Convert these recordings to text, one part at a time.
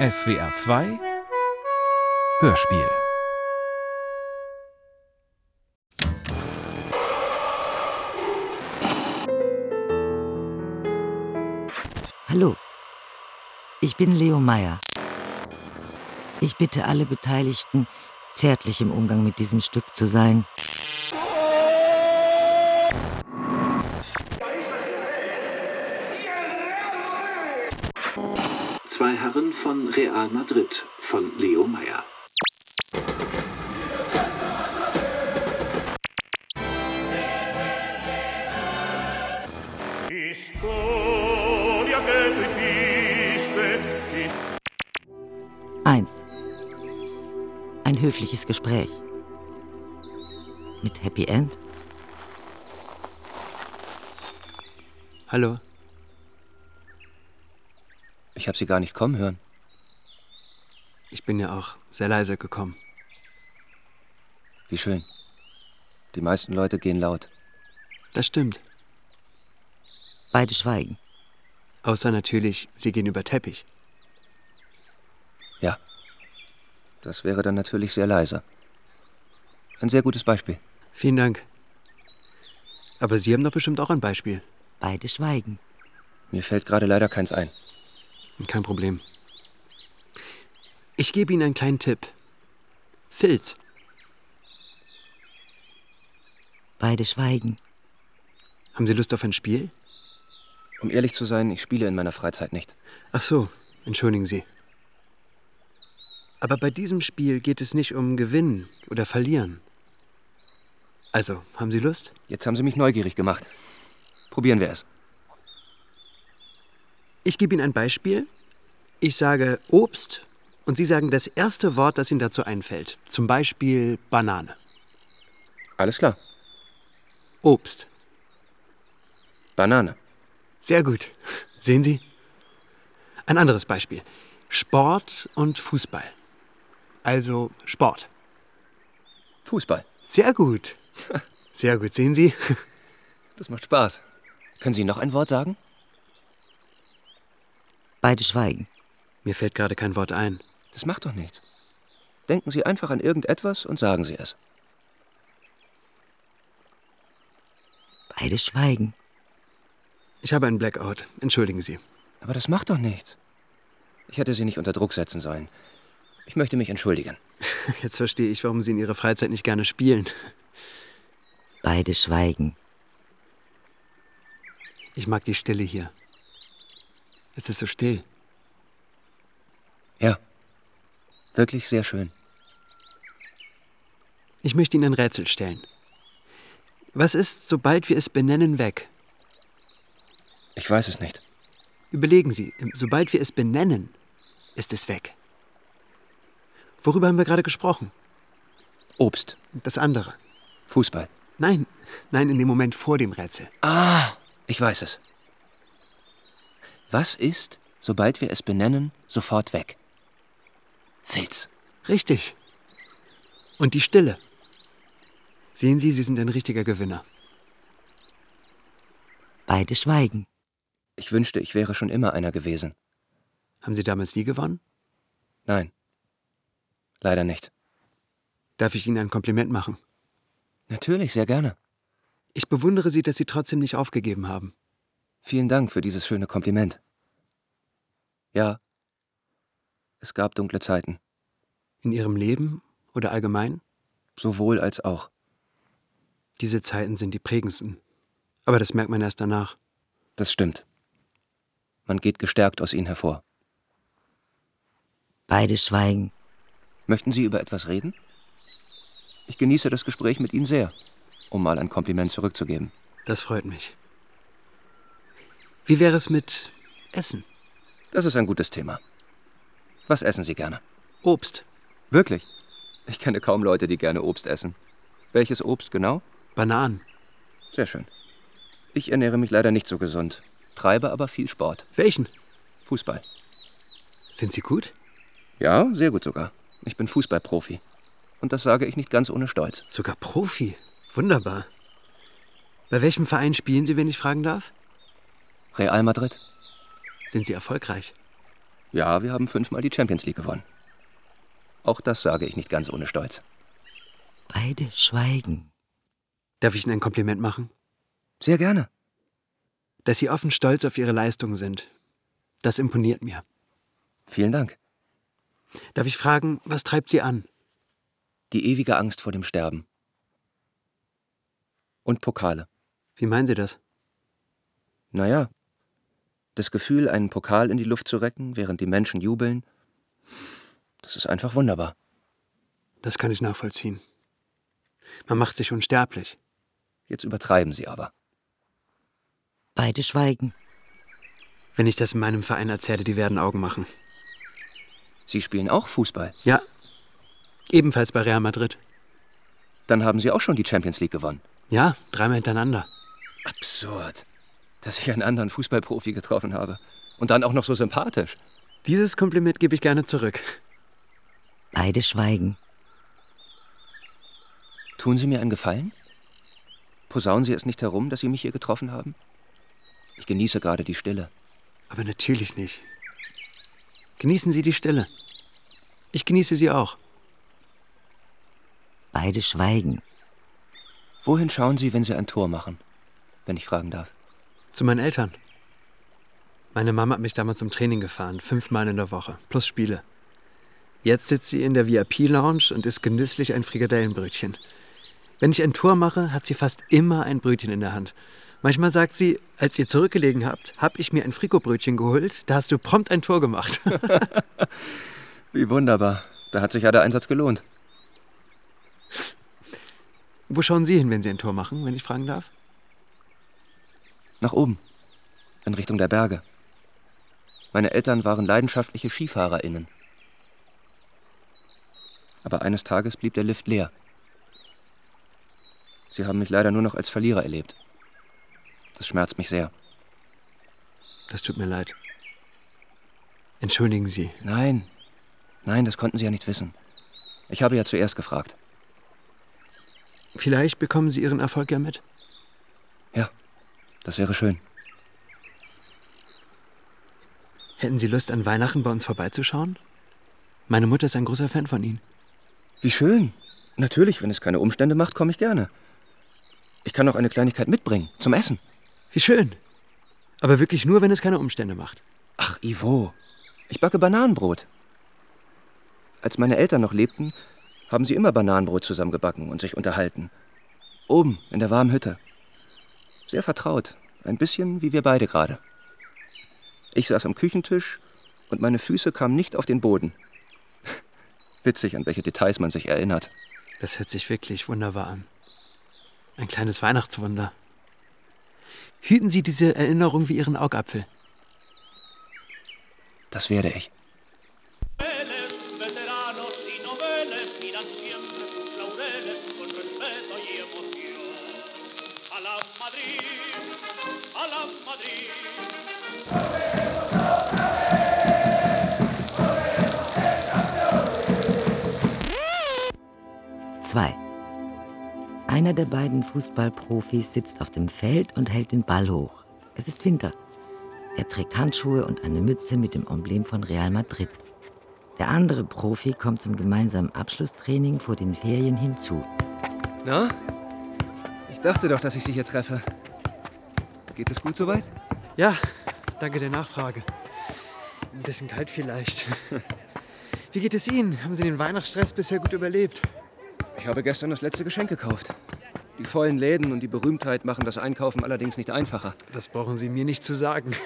SWR 2 Hörspiel Hallo, ich bin Leo Meyer. Ich bitte alle Beteiligten, zärtlich im Umgang mit diesem Stück zu sein. Herren von Real Madrid von Leo Meyer. Eins. Ein höfliches Gespräch. Mit Happy End? Hallo. Ich habe Sie gar nicht kommen hören. Ich bin ja auch sehr leise gekommen. Wie schön. Die meisten Leute gehen laut. Das stimmt. Beide schweigen. Außer natürlich, sie gehen über Teppich. Ja. Das wäre dann natürlich sehr leise. Ein sehr gutes Beispiel. Vielen Dank. Aber Sie haben doch bestimmt auch ein Beispiel. Beide schweigen. Mir fällt gerade leider keins ein. Kein Problem. Ich gebe Ihnen einen kleinen Tipp. Filz. Beide schweigen. Haben Sie Lust auf ein Spiel? Um ehrlich zu sein, ich spiele in meiner Freizeit nicht. Ach so, entschuldigen Sie. Aber bei diesem Spiel geht es nicht um Gewinnen oder Verlieren. Also, haben Sie Lust? Jetzt haben Sie mich neugierig gemacht. Probieren wir es. Ich gebe Ihnen ein Beispiel. Ich sage Obst und Sie sagen das erste Wort, das Ihnen dazu einfällt. Zum Beispiel Banane. Alles klar. Obst. Banane. Sehr gut. Sehen Sie? Ein anderes Beispiel. Sport und Fußball. Also Sport. Fußball. Sehr gut. Sehr gut. Sehen Sie? Das macht Spaß. Können Sie noch ein Wort sagen? Beide schweigen. Mir fällt gerade kein Wort ein. Das macht doch nichts. Denken Sie einfach an irgendetwas und sagen Sie es. Beide schweigen. Ich habe einen Blackout. Entschuldigen Sie. Aber das macht doch nichts. Ich hätte Sie nicht unter Druck setzen sollen. Ich möchte mich entschuldigen. Jetzt verstehe ich, warum Sie in Ihrer Freizeit nicht gerne spielen. Beide schweigen. Ich mag die Stille hier. Es ist so still. Ja. Wirklich sehr schön. Ich möchte Ihnen ein Rätsel stellen. Was ist, sobald wir es benennen, weg? Ich weiß es nicht. Überlegen Sie, sobald wir es benennen, ist es weg. Worüber haben wir gerade gesprochen? Obst. Das andere. Fußball. Nein, nein, in dem Moment vor dem Rätsel. Ah, ich weiß es. Was ist, sobald wir es benennen, sofort weg? Filz. Richtig. Und die Stille. Sehen Sie, Sie sind ein richtiger Gewinner. Beide schweigen. Ich wünschte, ich wäre schon immer einer gewesen. Haben Sie damals nie gewonnen? Nein. Leider nicht. Darf ich Ihnen ein Kompliment machen? Natürlich, sehr gerne. Ich bewundere Sie, dass Sie trotzdem nicht aufgegeben haben. Vielen Dank für dieses schöne Kompliment. Ja, es gab dunkle Zeiten, In Ihrem Leben oder allgemein? sowohl als auch. Diese Zeiten sind die prägendsten. Aber das merkt man erst danach. Das stimmt. Man geht gestärkt aus ihnen hervor. Beide schweigen. Möchten Sie über etwas reden? Ich genieße das Gespräch mit Ihnen sehr, um mal ein Kompliment zurückzugeben. Das freut mich. Wie wäre es mit Essen? Das ist ein gutes Thema. Was essen Sie gerne? Obst, Wirklich? Ich kenne kaum Leute, die gerne Obst essen. Welches Obst genau? Bananen. Sehr schön. Ich ernähre mich leider nicht so gesund, treibe aber viel Sport. Welchen? Fußball. Sind Sie gut? Ja, sehr gut sogar. Ich bin Fußballprofi. Und das sage ich nicht ganz ohne Stolz. Sogar Profi. Wunderbar. Bei welchem Verein spielen Sie, wenn ich fragen darf? Real Madrid? Sind Sie erfolgreich? Ja, wir haben fünfmal die Champions League gewonnen. Auch das sage ich nicht ganz ohne Stolz. Beide schweigen. Darf ich Ihnen ein Kompliment machen? Sehr gerne. Dass Sie offen stolz auf Ihre Leistungen sind. Das imponiert mir. Vielen Dank. Darf ich fragen, was treibt Sie an? Die ewige Angst vor dem Sterben. Und Pokale. Wie meinen Sie das? Naja, das Gefühl, einen Pokal in die Luft zu recken, während die Menschen jubeln, das ist einfach wunderbar. Das kann ich nachvollziehen. Man macht sich unsterblich. Jetzt übertreiben Sie aber. Beide schweigen. Wenn ich das in meinem Verein erzähle, die werden Augen machen. Sie spielen auch Fußball. Ja, ebenfalls bei Real Madrid. Dann haben Sie auch schon die Champions League gewonnen. Ja, dreimal hintereinander. Absurd, dass ich einen anderen Fußballprofi getroffen habe. Und dann auch noch so sympathisch. Dieses Kompliment gebe ich gerne zurück. Beide schweigen. Tun Sie mir einen Gefallen? Posaunen Sie es nicht herum, dass Sie mich hier getroffen haben? Ich genieße gerade die Stille. Aber natürlich nicht. Genießen Sie die Stille. Ich genieße sie auch. Beide schweigen. Wohin schauen Sie, wenn Sie ein Tor machen? Wenn ich fragen darf. Zu meinen Eltern. Meine Mama hat mich damals zum Training gefahren, fünfmal in der Woche, plus Spiele. Jetzt sitzt sie in der VIP-Lounge und isst genüsslich ein Frikadellenbrötchen. Wenn ich ein Tor mache, hat sie fast immer ein Brötchen in der Hand. Manchmal sagt sie, als ihr zurückgelegen habt, hab ich mir ein Frikobrötchen geholt, da hast du prompt ein Tor gemacht. Wie wunderbar. Da hat sich ja der Einsatz gelohnt. Wo schauen Sie hin, wenn Sie ein Tor machen, wenn ich fragen darf? Nach oben. In Richtung der Berge. Meine Eltern waren leidenschaftliche SkifahrerInnen. Aber eines Tages blieb der Lift leer. Sie haben mich leider nur noch als Verlierer erlebt. Das schmerzt mich sehr. Das tut mir leid. Entschuldigen Sie. Nein, nein, das konnten Sie ja nicht wissen. Ich habe ja zuerst gefragt. Vielleicht bekommen Sie Ihren Erfolg ja mit. Ja, das wäre schön. Hätten Sie Lust, an Weihnachten bei uns vorbeizuschauen? Meine Mutter ist ein großer Fan von Ihnen. Wie schön. Natürlich, wenn es keine Umstände macht, komme ich gerne. Ich kann auch eine Kleinigkeit mitbringen, zum Essen. Wie schön. Aber wirklich nur, wenn es keine Umstände macht. Ach, Ivo, ich backe Bananenbrot. Als meine Eltern noch lebten, haben sie immer Bananenbrot zusammengebacken und sich unterhalten. Oben, in der warmen Hütte. Sehr vertraut, ein bisschen wie wir beide gerade. Ich saß am Küchentisch und meine Füße kamen nicht auf den Boden. Witzig, an welche Details man sich erinnert. Das hört sich wirklich wunderbar an. Ein kleines Weihnachtswunder. Hüten Sie diese Erinnerung wie Ihren Augapfel. Das werde ich. 2. Einer der beiden Fußballprofis sitzt auf dem Feld und hält den Ball hoch. Es ist Winter. Er trägt Handschuhe und eine Mütze mit dem Emblem von Real Madrid. Der andere Profi kommt zum gemeinsamen Abschlusstraining vor den Ferien hinzu. Na? Ich dachte doch, dass ich Sie hier treffe. Geht es gut soweit? Ja, danke der Nachfrage. Ein bisschen kalt vielleicht. Wie geht es Ihnen? Haben Sie den Weihnachtsstress bisher gut überlebt? Ich habe gestern das letzte Geschenk gekauft. Die vollen Läden und die Berühmtheit machen das Einkaufen allerdings nicht einfacher. Das brauchen Sie mir nicht zu sagen.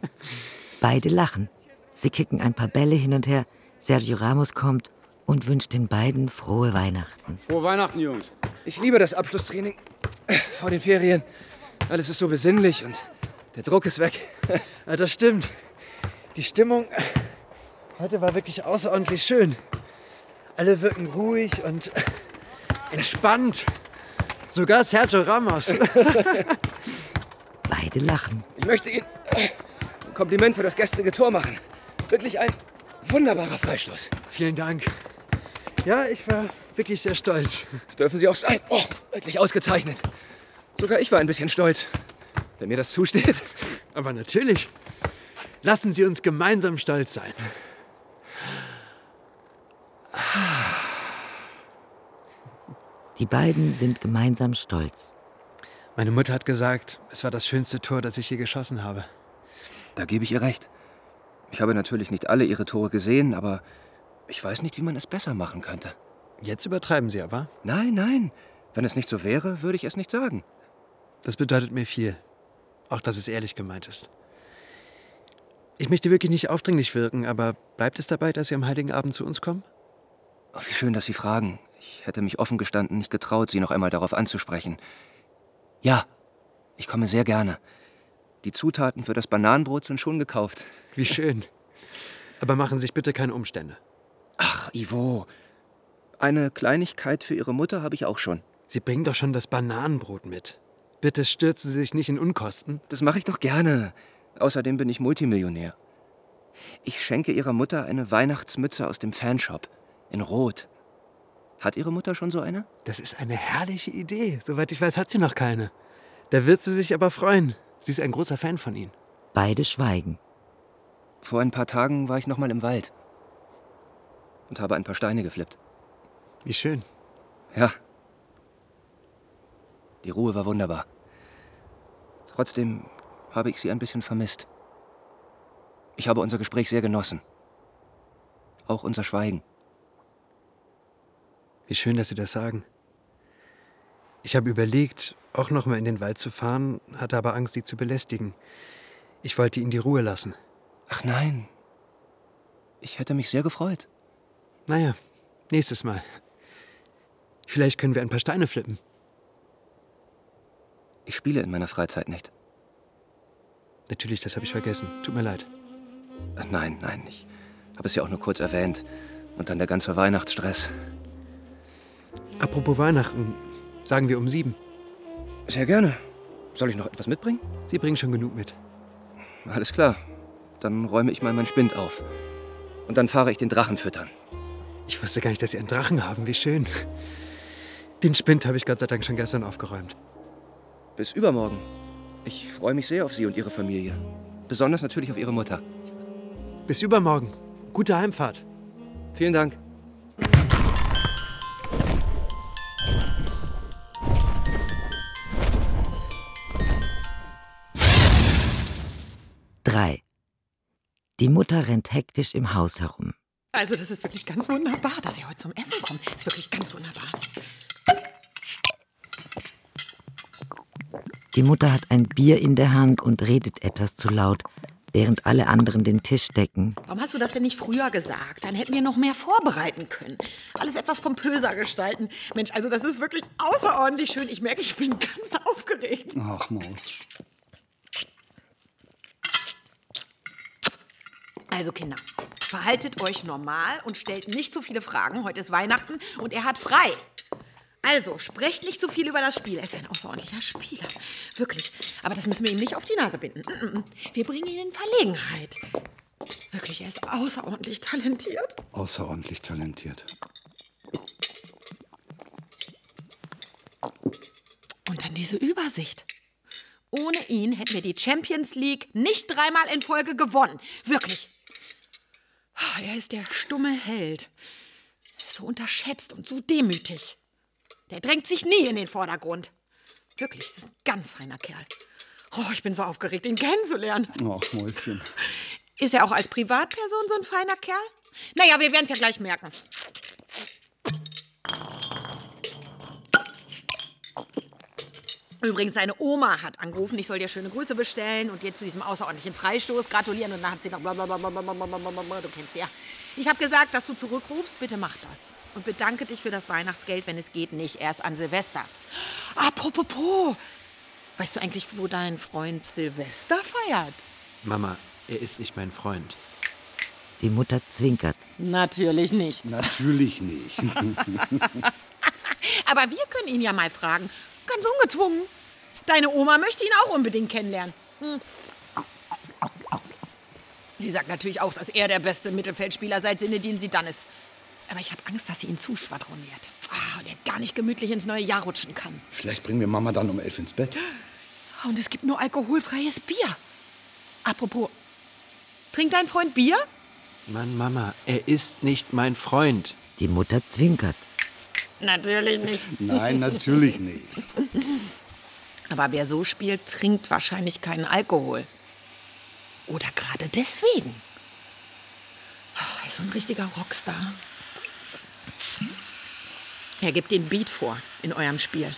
Beide lachen. Sie kicken ein paar Bälle hin und her. Sergio Ramos kommt und wünscht den beiden frohe Weihnachten. Frohe Weihnachten, Jungs. Ich liebe das Abschlusstraining vor den Ferien. Alles ist so besinnlich und der Druck ist weg. Ja, das stimmt. Die Stimmung heute war wirklich außerordentlich schön. Alle wirken ruhig und entspannt. Sogar Sergio Ramos. Beide lachen. Ich möchte Ihnen ein Kompliment für das gestrige Tor machen. Wirklich ein wunderbarer Freistoß. Vielen Dank. Ja, ich war wirklich sehr stolz. Das dürfen Sie auch sein. Oh, wirklich ausgezeichnet. Sogar ich war ein bisschen stolz, wenn mir das zusteht. Aber natürlich. Lassen Sie uns gemeinsam stolz sein. Die beiden sind gemeinsam stolz. Meine Mutter hat gesagt, es war das schönste Tor, das ich je geschossen habe. Da gebe ich ihr recht. Ich habe natürlich nicht alle ihre Tore gesehen, aber ich weiß nicht, wie man es besser machen könnte. Jetzt übertreiben Sie aber. Nein, nein. Wenn es nicht so wäre, würde ich es nicht sagen. Das bedeutet mir viel. Auch, dass es ehrlich gemeint ist. Ich möchte wirklich nicht aufdringlich wirken, aber bleibt es dabei, dass Sie am Heiligen Abend zu uns kommen? Oh, wie schön, dass Sie fragen. Ich hätte mich offen gestanden nicht getraut, Sie noch einmal darauf anzusprechen. Ja, ich komme sehr gerne. Die Zutaten für das Bananenbrot sind schon gekauft. Wie schön. Aber machen Sie sich bitte keine Umstände. Ach, Ivo. Eine Kleinigkeit für Ihre Mutter habe ich auch schon. Sie bringen doch schon das Bananenbrot mit. Bitte stürzen Sie sich nicht in Unkosten. Das mache ich doch gerne. Außerdem bin ich Multimillionär. Ich schenke Ihrer Mutter eine Weihnachtsmütze aus dem Fanshop. In Rot. Hat Ihre Mutter schon so eine? Das ist eine herrliche Idee. Soweit ich weiß, hat sie noch keine. Da wird sie sich aber freuen. Sie ist ein großer Fan von Ihnen. Beide schweigen. Vor ein paar Tagen war ich noch mal im Wald und habe ein paar Steine geflippt. Wie schön. Ja. Die Ruhe war wunderbar. Trotzdem habe ich sie ein bisschen vermisst. Ich habe unser Gespräch sehr genossen. Auch unser Schweigen. Wie schön, dass Sie das sagen. Ich habe überlegt, auch noch mal in den Wald zu fahren, hatte aber Angst, Sie zu belästigen. Ich wollte Ihnen die Ruhe lassen. Ach nein. Ich hätte mich sehr gefreut. Naja, nächstes Mal. Vielleicht können wir ein paar Steine flippen. Ich spiele in meiner Freizeit nicht. Natürlich, das habe ich vergessen. Tut mir leid. Nein, nein, ich habe es ja auch nur kurz erwähnt. Und dann der ganze Weihnachtsstress. Apropos Weihnachten, sagen wir um sieben. Sehr gerne. Soll ich noch etwas mitbringen? Sie bringen schon genug mit. Alles klar. Dann räume ich mal mein Spind auf. Und dann fahre ich den Drachen füttern. Ich wusste gar nicht, dass Sie einen Drachen haben. Wie schön. Den Spind habe ich Gott sei Dank schon gestern aufgeräumt. Bis übermorgen. Ich freue mich sehr auf Sie und Ihre Familie. Besonders natürlich auf Ihre Mutter. Bis übermorgen. Gute Heimfahrt. Vielen Dank. Drei. Die Mutter rennt hektisch im Haus herum. Also, das ist wirklich ganz wunderbar, dass ihr heute zum Essen kommt. Ist wirklich ganz wunderbar. Die Mutter hat ein Bier in der Hand und redet etwas zu laut, während alle anderen den Tisch decken. Warum hast du das denn nicht früher gesagt? Dann hätten wir noch mehr vorbereiten können. Alles etwas pompöser gestalten. Mensch, also das ist wirklich außerordentlich schön. Ich merke, ich bin ganz aufgeregt. Ach, Maus. Also Kinder, verhaltet euch normal und stellt nicht so viele Fragen. Heute ist Weihnachten und er hat frei. Also, sprecht nicht so viel über das Spiel. Er ist ein außerordentlicher Spieler. Wirklich. Aber das müssen wir ihm nicht auf die Nase binden. Mm, mm. Wir bringen ihn in Verlegenheit. Wirklich, er ist außerordentlich talentiert. Außerordentlich talentiert. Und dann diese Übersicht. Ohne ihn hätten wir die Champions League nicht dreimal in Folge gewonnen. Wirklich. Ah, Er ist der stumme Held. So unterschätzt und so demütig. Der drängt sich nie in den Vordergrund. Wirklich, das ist ein ganz feiner Kerl. Oh, ich bin so aufgeregt, ihn kennenzulernen. Ach, Mäuschen. Ist er auch als Privatperson so ein feiner Kerl? Naja, wir werden es ja gleich merken. Übrigens, seine Oma hat angerufen, ich soll dir schöne Grüße bestellen und dir zu diesem außerordentlichen Freistoß gratulieren. Und dann hat sie noch blablabla, du kennst sie ja. Ich habe gesagt, dass du zurückrufst, bitte mach das. Und bedanke dich für das Weihnachtsgeld, wenn es geht, nicht erst an Silvester. Apropos, weißt du eigentlich, wo dein Freund Silvester feiert? Mama, er ist nicht mein Freund. Die Mutter zwinkert. Natürlich nicht. Natürlich nicht. Aber wir können ihn ja mal fragen. Ganz ungezwungen. Deine Oma möchte ihn auch unbedingt kennenlernen. Hm. Sie sagt natürlich auch, dass er der beste Mittelfeldspieler seit Sinedin Zidane ist. Aber ich habe Angst, dass sie ihn zuschwadroniert. Ah, und er gar nicht gemütlich ins neue Jahr rutschen kann. Vielleicht bringen wir Mama dann um elf ins Bett. Und es gibt nur alkoholfreies Bier. Apropos, Trinkt dein Freund Bier? Mann, Mama, er ist nicht mein Freund. Die Mutter zwinkert. Natürlich nicht. Nein, natürlich nicht. Aber wer so spielt, trinkt wahrscheinlich keinen Alkohol. Oder gerade deswegen. Oh, er ist so ein richtiger Rockstar. Er gibt den Beat vor in eurem Spiel.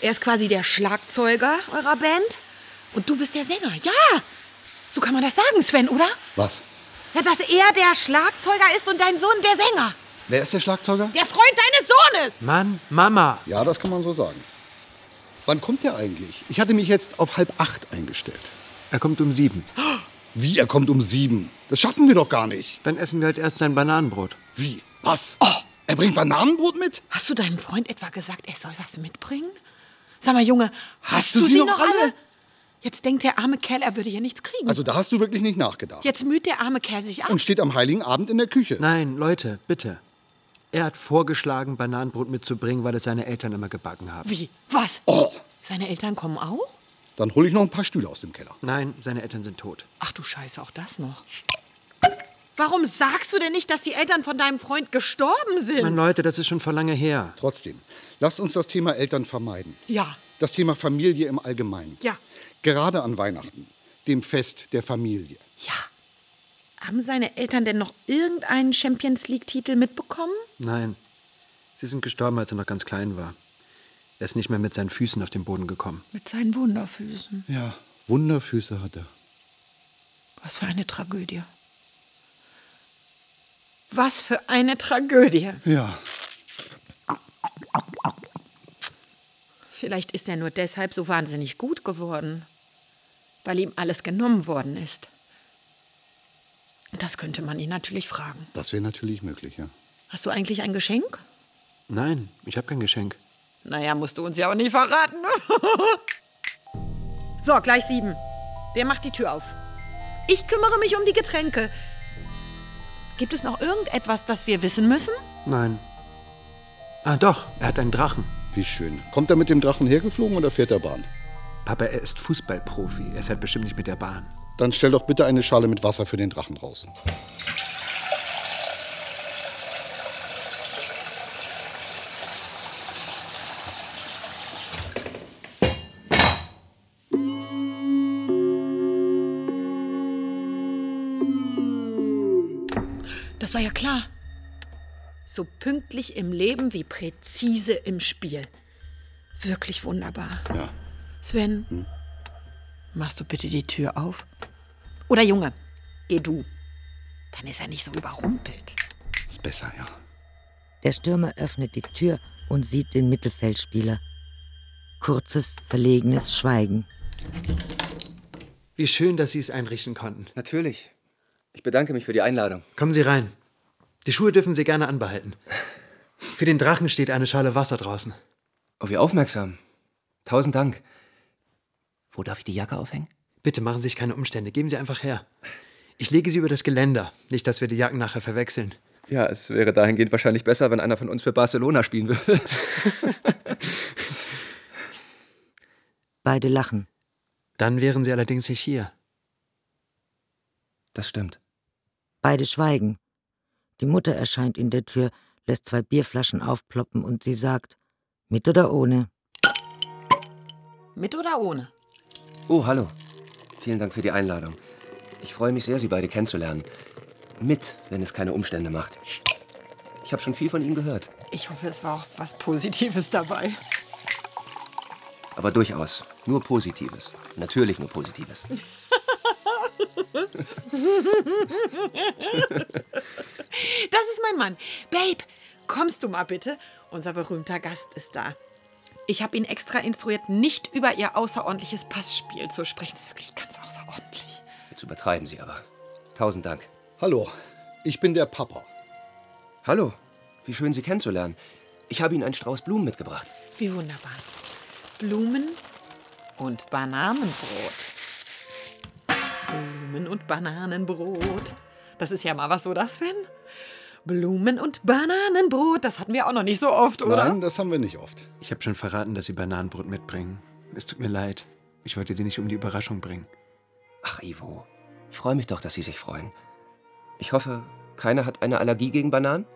Er ist quasi der Schlagzeuger eurer Band und du bist der Sänger. Ja, so kann man das sagen, Sven, oder? Was? Ja, dass er der Schlagzeuger ist und dein Sohn der Sänger. Wer ist der Schlagzeuger? Der Freund deines Sohnes. Mann, Mama. Ja, das kann man so sagen. Wann kommt der eigentlich? Ich hatte mich jetzt auf halb acht eingestellt. Er kommt um sieben. Wie, er kommt um sieben? Das schaffen wir doch gar nicht. Dann essen wir halt erst sein Bananenbrot. Wie? Was? Oh, er bringt Bananenbrot mit? Hast du deinem Freund etwa gesagt, er soll was mitbringen? Sag mal, Junge, hast, du sie noch alle? Jetzt denkt der arme Kerl, er würde hier nichts kriegen. Also da hast du wirklich nicht nachgedacht. Jetzt müht der arme Kerl sich ab. Und steht am Heiligen Abend in der Küche. Nein, Leute, bitte. Er hat vorgeschlagen, Bananenbrot mitzubringen, weil es seine Eltern immer gebacken haben. Wie? Was? Oh, Seine Eltern kommen auch? dann hole ich noch ein paar Stühle aus dem Keller. Nein, seine Eltern sind tot. Ach du Scheiße, auch das noch. Warum sagst du denn nicht, dass die Eltern von deinem Freund gestorben sind? Mann, Leute, das ist schon vor lange her. Trotzdem, lasst uns das Thema Eltern vermeiden. Ja. Das Thema Familie im Allgemeinen. Ja. Gerade an Weihnachten, dem Fest der Familie. Ja. Haben seine Eltern denn noch irgendeinen Champions League-Titel mitbekommen? Nein, sie sind gestorben, als er noch ganz klein war. Er ist nicht mehr mit seinen Füßen auf den Boden gekommen. Mit seinen Wunderfüßen. Ja, Wunderfüße hat er. Was für eine Tragödie. Was für eine Tragödie. Ja, Vielleicht ist er nur deshalb so wahnsinnig gut geworden, weil ihm alles genommen worden ist. Das könnte man ihn natürlich fragen. das wäre natürlich möglich, ja. Hast du eigentlich ein Geschenk? Nein, ich habe kein Geschenk. Naja, musst du uns ja auch nicht verraten. so, gleich sieben. Wer macht die Tür auf? Ich kümmere mich um die Getränke. Gibt es noch irgendetwas, das wir wissen müssen? Nein. Ah, doch, er hat einen Drachen. Wie schön. Kommt er mit dem Drachen hergeflogen oder fährt er Bahn? Papa, er ist Fußballprofi. Er fährt bestimmt nicht mit der Bahn. Dann stell doch bitte eine Schale mit Wasser für den Drachen raus. Das war ja klar. So pünktlich im Leben wie präzise im Spiel. Wirklich wunderbar. Ja. Sven, machst du bitte die Tür auf? Oder Junge, geh du. Dann ist er nicht so überrumpelt. Ist besser, ja. Der Stürmer öffnet die Tür und sieht den Mittelfeldspieler. Kurzes, verlegenes Schweigen. Wie schön, dass Sie es einrichten konnten. Natürlich. Ich bedanke mich für die Einladung. Kommen Sie rein. Die Schuhe dürfen Sie gerne anbehalten. Für den Drachen steht eine Schale Wasser draußen. Oh, wie aufmerksam. Tausend Dank. Wo darf ich die Jacke aufhängen? Bitte machen Sie sich keine Umstände. Geben Sie einfach her. Ich lege sie über das Geländer. Nicht, dass wir die Jacken nachher verwechseln. Ja, es wäre dahingehend wahrscheinlich besser, wenn einer von uns für Barcelona spielen würde. Beide lachen. Dann wären Sie allerdings nicht hier. Das stimmt. Beide schweigen. Die Mutter erscheint in der Tür, lässt zwei Bierflaschen aufploppen und sie sagt, mit oder ohne? Mit oder ohne? Oh, hallo. Vielen Dank für die Einladung. Ich freue mich sehr, Sie beide kennenzulernen. Mit, wenn es keine Umstände macht. Ich habe schon viel von Ihnen gehört. Ich hoffe, es war auch was Positives dabei. Aber durchaus. Nur Positives. Natürlich nur Positives. Das ist mein Mann. Babe, kommst du mal bitte? Unser berühmter Gast ist da. Ich habe ihn extra instruiert, nicht über ihr außerordentliches Passspiel zu sprechen. Das ist wirklich ganz übertreiben Sie aber. Tausend Dank. Hallo, ich bin der Papa. Hallo. Wie schön, Sie kennenzulernen. Ich habe Ihnen einen Strauß Blumen mitgebracht. Wie wunderbar. Blumen und Bananenbrot. Blumen und Bananenbrot. Das ist ja mal was, oder Sven? Blumen und Bananenbrot, das hatten wir auch noch nicht so oft, oder? Nein, das haben wir nicht oft. Ich habe schon verraten, dass Sie Bananenbrot mitbringen. Es tut mir leid. Ich wollte Sie nicht um die Überraschung bringen. Ach, Ivo. Ich freue mich doch, dass Sie sich freuen. Ich hoffe, keiner hat eine Allergie gegen Bananen?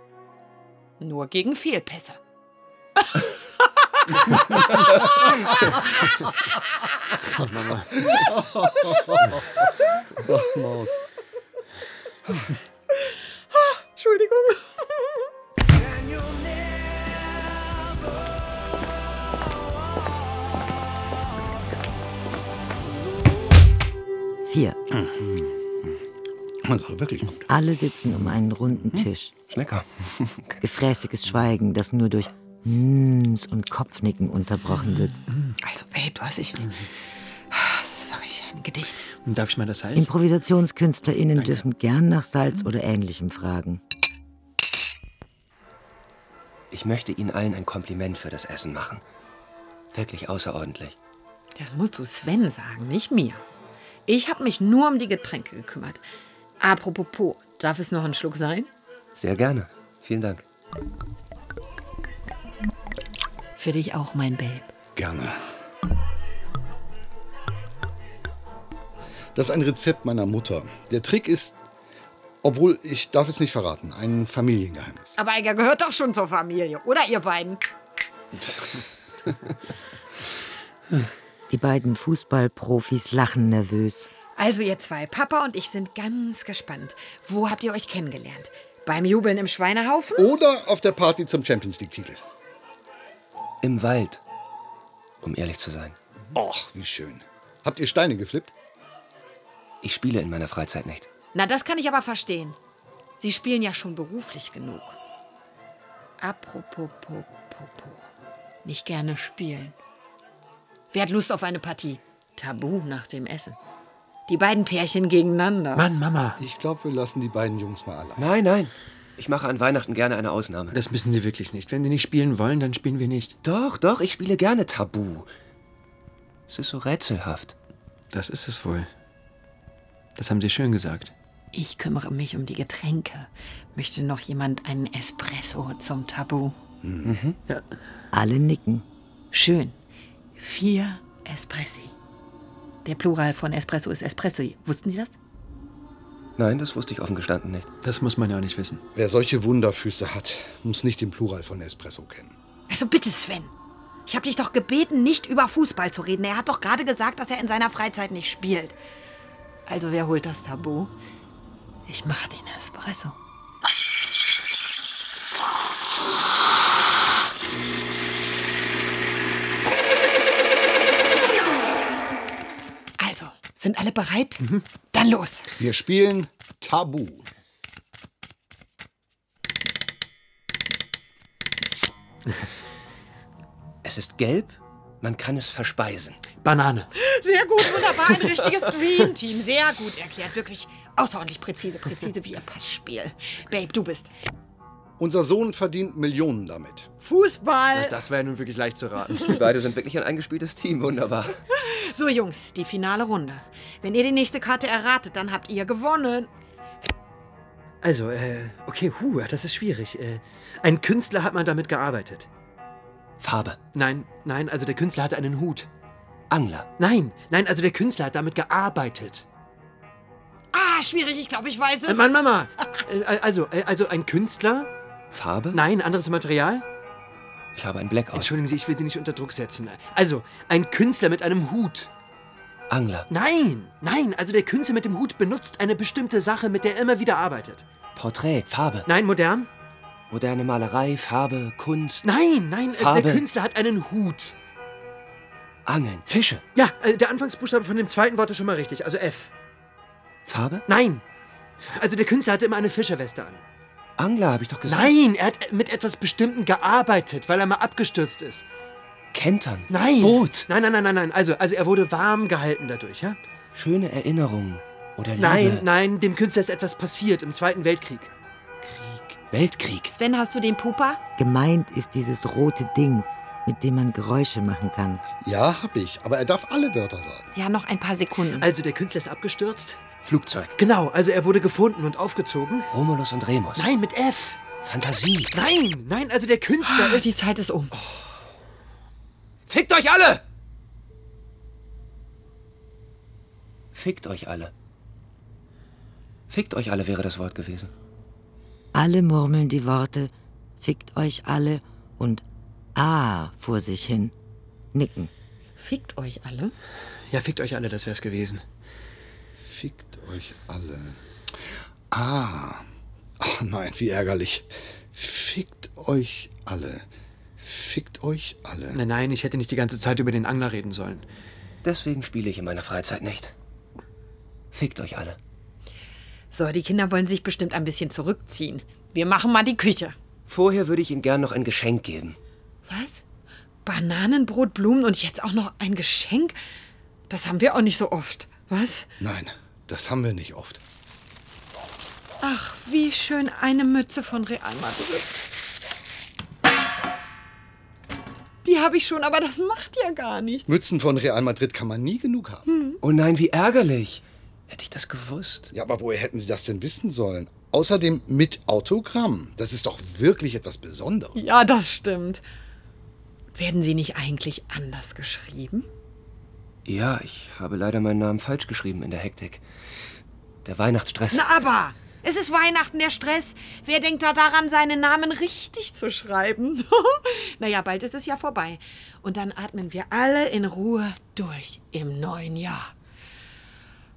Nur gegen Fehlpässe. Mama. Ach, Maus. Entschuldigung. Vier. Also wirklich gut. Alle sitzen um einen runden Tisch. Schlecker. Gefräßiges Schweigen, das nur durch Mms und Kopfnicken unterbrochen wird. Also, Babe, du hast dich. Das ist wirklich ein Gedicht. Darf ich mal das Salz? ImprovisationskünstlerInnen dürfen gern nach Salz oder Ähnlichem fragen. Ich möchte Ihnen allen ein Kompliment für das Essen machen. Wirklich außerordentlich. Das musst du Sven sagen, nicht mir. Ich habe mich nur um die Getränke gekümmert. Apropos Po, darf es noch ein Schluck sein? Sehr gerne. Vielen Dank. Für dich auch, mein Babe. Gerne. Das ist ein Rezept meiner Mutter. Der Trick ist, obwohl ich darf es nicht verraten, ein Familiengeheimnis. Aber er gehört doch schon zur Familie, oder ihr beiden? Die beiden Fußballprofis lachen nervös. Also ihr zwei, Papa und ich sind ganz gespannt. Wo habt ihr euch kennengelernt? Beim Jubeln im Schweinehaufen? Oder auf der Party zum Champions League-Titel. Im Wald, um ehrlich zu sein. Och, wie schön. Habt ihr Steine geflippt? Ich spiele in meiner Freizeit nicht. Na, das kann ich aber verstehen. Sie spielen ja schon beruflich genug. Apropos, po, po, po. Nicht gerne spielen. Wer hat Lust auf eine Partie? Tabu nach dem Essen. Die beiden Pärchen gegeneinander. Mann, Mama. Ich glaube, wir lassen die beiden Jungs mal allein. Nein, nein. Ich mache an Weihnachten gerne eine Ausnahme. Das müssen Sie wirklich nicht. Wenn Sie nicht spielen wollen, dann spielen wir nicht. Doch, doch, ich spiele gerne Tabu. Es ist so rätselhaft. Das ist es wohl. Das haben Sie schön gesagt. Ich kümmere mich um die Getränke. Möchte noch jemand einen Espresso zum Tabu? Alle nicken. Schön. Vier Espressi. Der Plural von Espresso ist Espresso. Wussten Sie das? Nein, das wusste ich offen gestanden nicht. Das muss man ja auch nicht wissen. Wer solche Wunderfüße hat, muss nicht den Plural von Espresso kennen. Also bitte, Sven. Ich habe dich doch gebeten, nicht über Fußball zu reden. Er hat doch gerade gesagt, dass er in seiner Freizeit nicht spielt. Also wer holt das Tabu? Ich mache den Espresso. Also, sind alle bereit? Dann los. Wir spielen Tabu. Es ist gelb, man kann es verspeisen. Banane. Sehr gut, wunderbar. Ein richtiges Dream-Team. Sehr gut erklärt. Wirklich außerordentlich präzise, präzise wie ihr Passspiel. Babe, du bist Unser Sohn verdient Millionen damit. Fußball. Das wäre nun wirklich leicht zu raten. Sie beide sind wirklich ein eingespieltes Team. Wunderbar. So, Jungs, die finale Runde. Wenn ihr die nächste Karte erratet, dann habt ihr gewonnen. Also, äh, okay, huh, das ist schwierig. Äh, ein Künstler hat man damit gearbeitet. Farbe. Nein, nein, also der Künstler hatte einen Hut. Angler. Nein, nein, also der Künstler hat damit gearbeitet. Ah, schwierig, ich glaube, ich weiß Äh, es. Mann, Mama. Äh, also, äh, also ein Künstler? Farbe? Nein, anderes Material? Ich habe ein Blackout. Entschuldigen Sie, ich will Sie nicht unter Druck setzen. Also, ein Künstler mit einem Hut. Angler. Nein, nein, also der Künstler mit dem Hut benutzt eine bestimmte Sache, mit der er immer wieder arbeitet. Porträt. Farbe. Nein, modern? Moderne Malerei. Farbe. Kunst. Nein, nein, äh, Farbe. der Künstler hat einen Hut. Angeln. Fische. Ja, äh, der Anfangsbuchstabe von dem zweiten Wort ist schon mal richtig, also F. Farbe? Nein. Also der Künstler hatte immer eine Fischerweste an. Angler, habe ich doch gesagt. Nein, er hat mit etwas Bestimmtem gearbeitet, weil er mal abgestürzt ist. Kentern. Nein. Boot. Nein, nein, nein, nein, nein. Also, also er wurde warm gehalten dadurch, ja? Schöne Erinnerungen. Oder Liebe. Nein, nein, dem Künstler ist etwas passiert im Zweiten Weltkrieg. Krieg. Weltkrieg. Sven, hast du den Pupa? Gemeint ist dieses rote Ding, mit dem man Geräusche machen kann. Ja, hab ich. Aber er darf alle Wörter sagen. Ja, noch ein paar Sekunden. Also der Künstler ist abgestürzt? Flugzeug. Genau, also er wurde gefunden und aufgezogen? Romulus und Remus. Nein, mit F. Fantasie. Nein, nein, also der Künstler Ah, ist... die Zeit ist um. Fickt euch alle! Fickt euch alle. Fickt euch alle wäre das Wort gewesen. Alle murmeln die Worte, fickt euch alle und ah vor sich hin, nicken. Fickt euch alle? Ja, fickt euch alle, das wär's gewesen. Fickt euch alle. Ah. Ach nein, wie ärgerlich. Fickt euch alle. Fickt euch alle. Nein, nein, ich hätte nicht die ganze Zeit über den Angler reden sollen. Deswegen spiele ich in meiner Freizeit nicht. Fickt euch alle. So, die Kinder wollen sich bestimmt ein bisschen zurückziehen. Wir machen mal die Küche. Vorher würde ich Ihnen gern noch ein Geschenk geben. Was? Bananenbrot, Blumen und jetzt auch noch ein Geschenk? Das haben wir auch nicht so oft. Was? Nein, das haben wir nicht oft. Ach, wie schön eine Mütze von Real Madrid. Die habe ich schon, aber das macht ja gar nichts. Mützen von Real Madrid kann man nie genug haben. Oh nein, wie ärgerlich. Hätte ich das gewusst. Ja, aber woher hätten Sie das denn wissen sollen? Außerdem mit Autogramm. Das ist doch wirklich etwas Besonderes. Ja, das stimmt. Werden Sie nicht eigentlich anders geschrieben? Ja, ich habe leider meinen Namen falsch geschrieben in der Hektik. Der Weihnachtsstress. Na aber, es ist Weihnachten, der Stress. Wer denkt da daran, seinen Namen richtig zu schreiben? naja, bald ist es ja vorbei. Und dann atmen wir alle in Ruhe durch im neuen Jahr.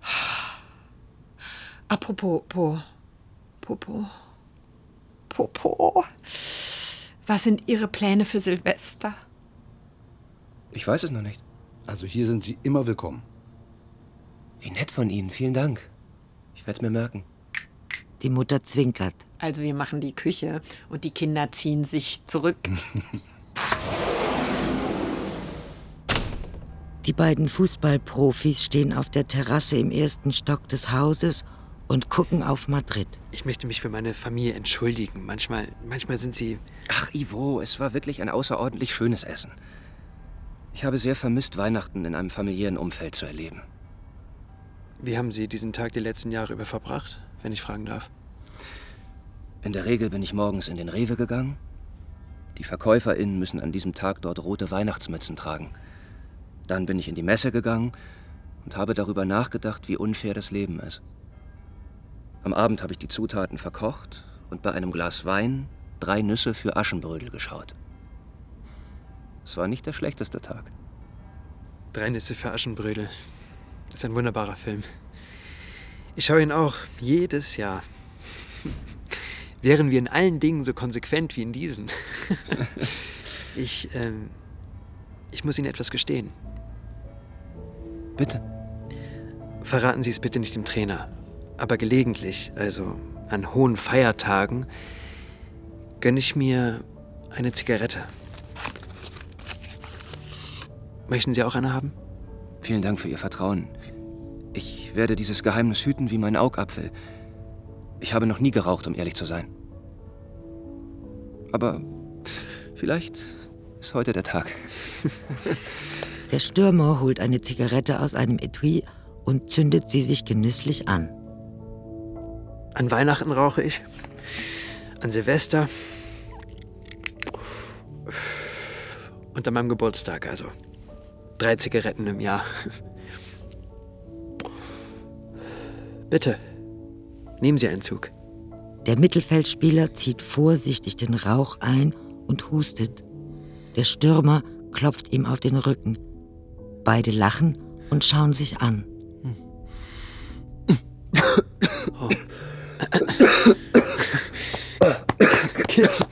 Apropos, Po. Popo. Popo. Was sind Ihre Pläne für Silvester? Ich weiß es noch nicht. Also hier sind Sie immer willkommen. Wie nett von Ihnen. Vielen Dank. Ich werde es mir merken. Die Mutter zwinkert. Also wir machen die Küche und die Kinder ziehen sich zurück. Die beiden Fußballprofis stehen auf der Terrasse im ersten Stock des Hauses und gucken auf Madrid. Ich möchte mich für meine Familie entschuldigen. Manchmal, manchmal sind sie. Ach, Ivo, es war wirklich ein außerordentlich schönes Essen. Ich habe sehr vermisst, Weihnachten in einem familiären Umfeld zu erleben. Wie haben Sie diesen Tag die letzten Jahre über verbracht, wenn ich fragen darf? In der Regel bin ich morgens in den Rewe gegangen. Die VerkäuferInnen müssen an diesem Tag dort rote Weihnachtsmützen tragen. Dann bin ich in die Messe gegangen und habe darüber nachgedacht, wie unfair das Leben ist. Am Abend habe ich die Zutaten verkocht und bei einem Glas Wein drei Nüsse für Aschenbrödel geschaut. Es war nicht der schlechteste Tag. Drei Nüsse für Aschenbrödel. Das ist ein wunderbarer Film. Ich schaue ihn auch jedes Jahr. Wären wir in allen Dingen so konsequent wie in diesen. ich, ähm, ich muss Ihnen etwas gestehen. Bitte. Verraten Sie es bitte nicht dem Trainer. Aber gelegentlich, also an hohen Feiertagen, gönne ich mir eine Zigarette. Möchten Sie auch eine haben? Vielen Dank für Ihr Vertrauen. Ich werde dieses Geheimnis hüten wie mein Augapfel. Ich habe noch nie geraucht, um ehrlich zu sein. Aber vielleicht ist heute der Tag. Der Stürmer holt eine Zigarette aus einem Etui und zündet sie sich genüsslich an. An Weihnachten rauche ich. An Silvester. Und an meinem Geburtstag, also. Drei Zigaretten im Jahr. Bitte, nehmen Sie einen Zug. Der Mittelfeldspieler zieht vorsichtig den Rauch ein und hustet. Der Stürmer klopft ihm auf den Rücken. Beide lachen und schauen sich an. Kids,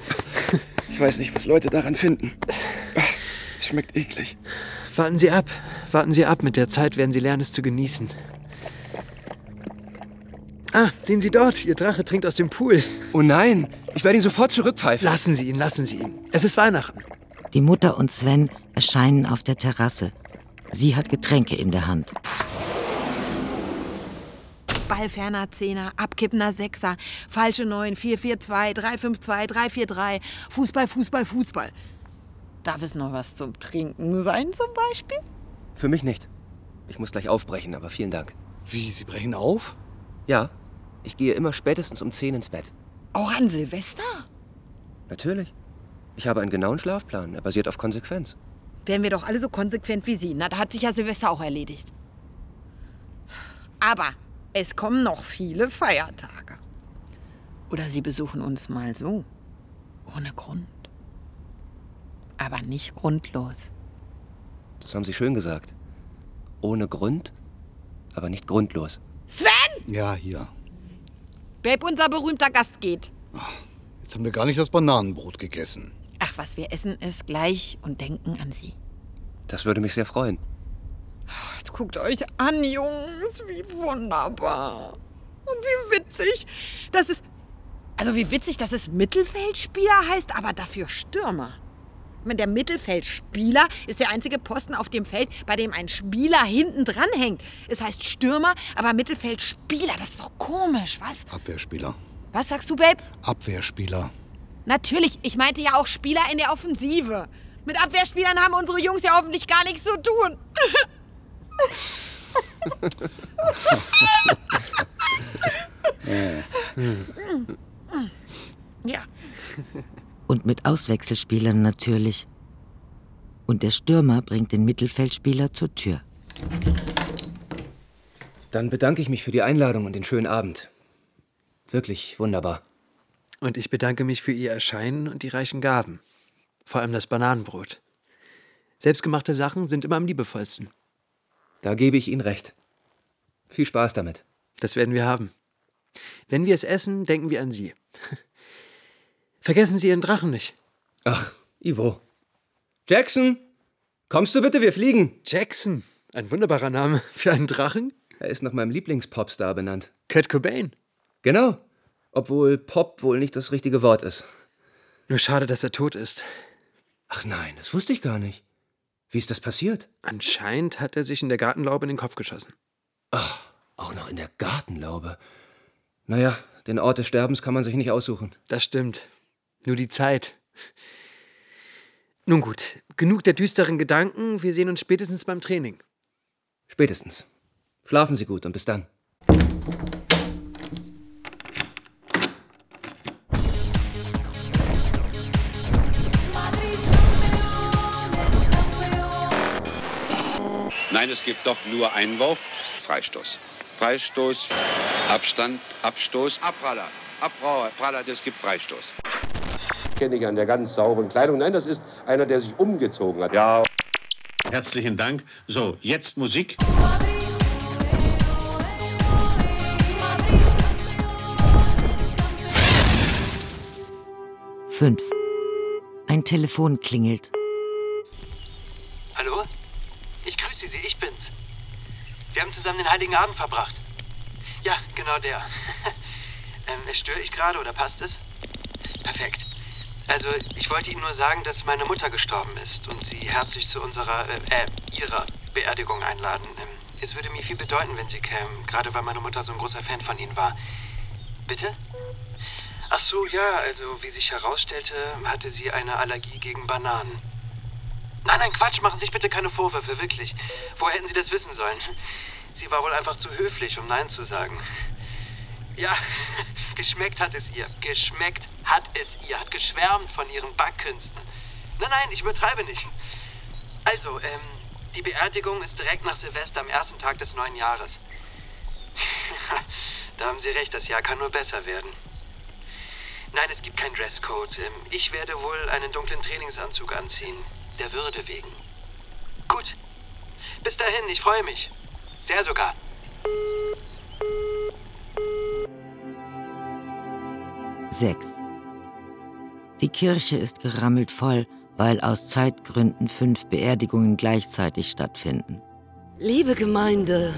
ich weiß nicht, was Leute daran finden. Es schmeckt eklig. Warten Sie ab, warten Sie ab. Mit der Zeit werden Sie lernen, es zu genießen. Ah, sehen Sie dort, Ihr Drache trinkt aus dem Pool. Oh nein, ich werde ihn sofort zurückpfeifen. Lassen Sie ihn, lassen Sie ihn. Es ist Weihnachten. Die Mutter und Sven erscheinen auf der Terrasse. Sie hat Getränke in der Hand. Ballferner Zehner, abkippender Sechser, falsche Neun, 4-4-2, 3-5-2, 3-4-3, Fußball, Fußball, Fußball. Darf es noch was zum Trinken sein zum Beispiel? Für mich nicht. Ich muss gleich aufbrechen, aber vielen Dank. Wie, Sie brechen auf? Ja, ich gehe immer spätestens um 10 ins Bett. Auch an Silvester? Natürlich. Ich habe einen genauen Schlafplan. Er basiert auf Konsequenz. Wären wir doch alle so konsequent wie Sie. Na, da hat sich ja Silvester auch erledigt. Aber Es kommen noch viele Feiertage. Oder Sie besuchen uns mal so. Ohne Grund. Aber nicht grundlos. Das haben Sie schön gesagt. Ohne Grund, aber nicht grundlos. Sven! Ja, hier. Babe, unser berühmter Gast geht. Jetzt haben wir gar nicht das Bananenbrot gegessen. Ach, was wir essen, ist gleich und denken an Sie. Das würde mich sehr freuen. Jetzt guckt euch an, Jungs. Wie wunderbar. Und wie witzig. Das ist. Also, wie witzig, dass es Mittelfeldspieler heißt, aber dafür Stürmer. Ich meine, Der Mittelfeldspieler ist der einzige Posten auf dem Feld, bei dem ein Spieler hinten dran hängt. Es heißt Stürmer, aber Mittelfeldspieler. Das ist doch komisch, was? Abwehrspieler. Was sagst du, Babe? Abwehrspieler. Natürlich, ich meinte ja auch Spieler in der Offensive. Mit Abwehrspielern haben unsere Jungs ja hoffentlich gar nichts zu tun. ja. Und mit Auswechselspielern natürlich. Und der Stürmer bringt den Mittelfeldspieler zur Tür. Dann bedanke ich mich für die Einladung und den schönen Abend. Wirklich wunderbar. Und ich bedanke mich für Ihr Erscheinen und die reichen Gaben. Vor allem das Bananenbrot. Selbstgemachte Sachen sind immer am liebevollsten. Da gebe ich Ihnen recht. Viel Spaß damit. Das werden wir haben. Wenn wir es essen, denken wir an Sie. Vergessen Sie Ihren Drachen nicht. Ach, Ivo. Jackson, kommst du bitte, wir fliegen. Jackson, ein wunderbarer Name für einen Drachen. Er ist nach meinem Lieblingspopstar benannt. Kurt Cobain. Genau. Obwohl Pop wohl nicht das richtige Wort ist. Nur schade, dass er tot ist. Ach nein, das wusste ich gar nicht. Wie ist das passiert? Anscheinend hat er sich in der Gartenlaube in den Kopf geschossen. Auch noch in der Gartenlaube. Naja, den Ort des Sterbens kann man sich nicht aussuchen. Das stimmt. Nur die Zeit. Nun gut, genug der düsteren Gedanken. Wir sehen uns spätestens beim Training. Spätestens. Schlafen Sie gut und bis dann. Nein, es gibt doch nur Einwurf, Freistoß. Freistoß, Abstand, Abstoß, Abpraller. Abpraller, das gibt Freistoß. Kenne ich an der ganz sauberen Kleidung. Nein, das ist einer, der sich umgezogen hat. Ja, Herzlichen Dank. So, jetzt Musik. Fünf. Ein Telefon klingelt. Hallo? Ich grüße Sie, ich bin's. Wir haben zusammen den Heiligen Abend verbracht. Ja, genau der. ähm, störe ich gerade oder passt es? Perfekt. Also, ich wollte Ihnen nur sagen, dass meine Mutter gestorben ist und Sie herzlich zu unserer, äh, äh, Ihrer Beerdigung einladen. Ähm, es würde mir viel bedeuten, wenn Sie kämen, gerade weil meine Mutter so ein großer Fan von Ihnen war. Bitte? Ach so, ja, also wie sich herausstellte, hatte sie eine Allergie gegen Bananen. Nein, nein, Quatsch, machen Sie sich bitte keine Vorwürfe, wirklich. Woher hätten Sie das wissen sollen? Sie war wohl einfach zu höflich, um Nein zu sagen. Ja, geschmeckt hat es ihr. Geschmeckt hat es ihr. Hat geschwärmt von ihren Backkünsten. Nein, nein, ich übertreibe nicht. Also, ähm, die Beerdigung ist direkt nach Silvester am ersten Tag des neuen Jahres. da haben Sie recht, das Jahr kann nur besser werden. Nein, es gibt keinen Dresscode. Ähm, Ich werde wohl einen dunklen Trainingsanzug anziehen. Der Würde wegen. Gut. Bis dahin, ich freue mich. Sehr sogar. Sechs. Die Kirche ist gerammelt voll, weil aus Zeitgründen fünf Beerdigungen gleichzeitig stattfinden. Liebe Gemeinde,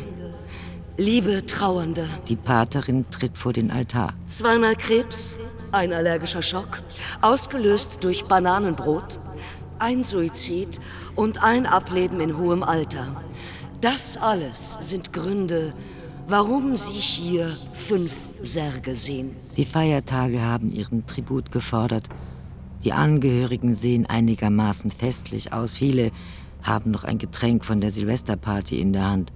liebe Trauernde, Die Paterin tritt vor den Altar. zweimal Krebs, ein allergischer Schock, ausgelöst durch Bananenbrot, ein Suizid und ein Ableben in hohem Alter. Das alles sind Gründe, warum Sie hier fünf Särge sehen. Die Feiertage haben ihren Tribut gefordert. Die Angehörigen sehen einigermaßen festlich aus. Viele haben noch ein Getränk von der Silvesterparty in der Hand.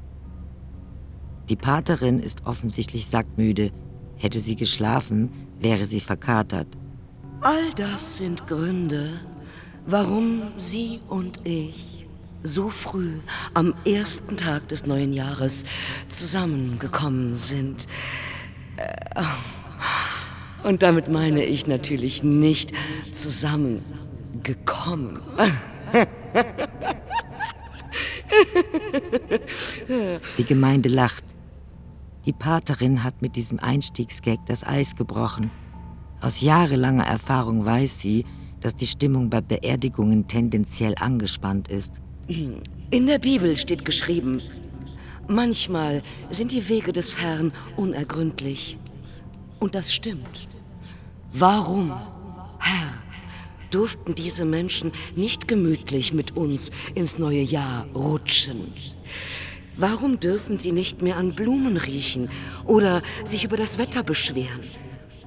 Die Paterin ist offensichtlich sackmüde. Hätte sie geschlafen, wäre sie verkatert. All das sind Gründe, warum Sie und ich so früh am ersten Tag des neuen Jahres zusammengekommen sind. Äh, Und damit meine ich natürlich nicht zusammengekommen. Die Gemeinde lacht. Die Paterin hat mit diesem Einstiegsgag das Eis gebrochen. Aus jahrelanger Erfahrung weiß sie, dass die Stimmung bei Beerdigungen tendenziell angespannt ist. In der Bibel steht geschrieben, manchmal sind die Wege des Herrn unergründlich. Und das stimmt. Warum, Herr, durften diese Menschen nicht gemütlich mit uns ins neue Jahr rutschen? Warum dürfen sie nicht mehr an Blumen riechen oder sich über das Wetter beschweren,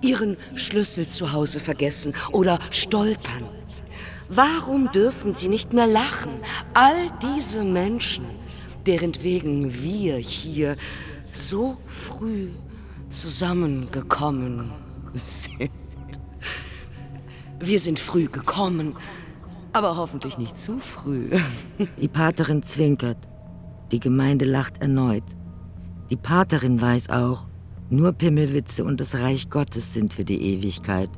ihren Schlüssel zu Hause vergessen oder stolpern? Warum dürfen sie nicht mehr lachen? All diese Menschen, deren wegen wir hier so früh zusammengekommen sind. Wir sind früh gekommen, aber hoffentlich nicht zu früh. Die Paterin zwinkert. Die Gemeinde lacht erneut. Die Paterin weiß auch, nur Pimmelwitze und das Reich Gottes sind für die Ewigkeit.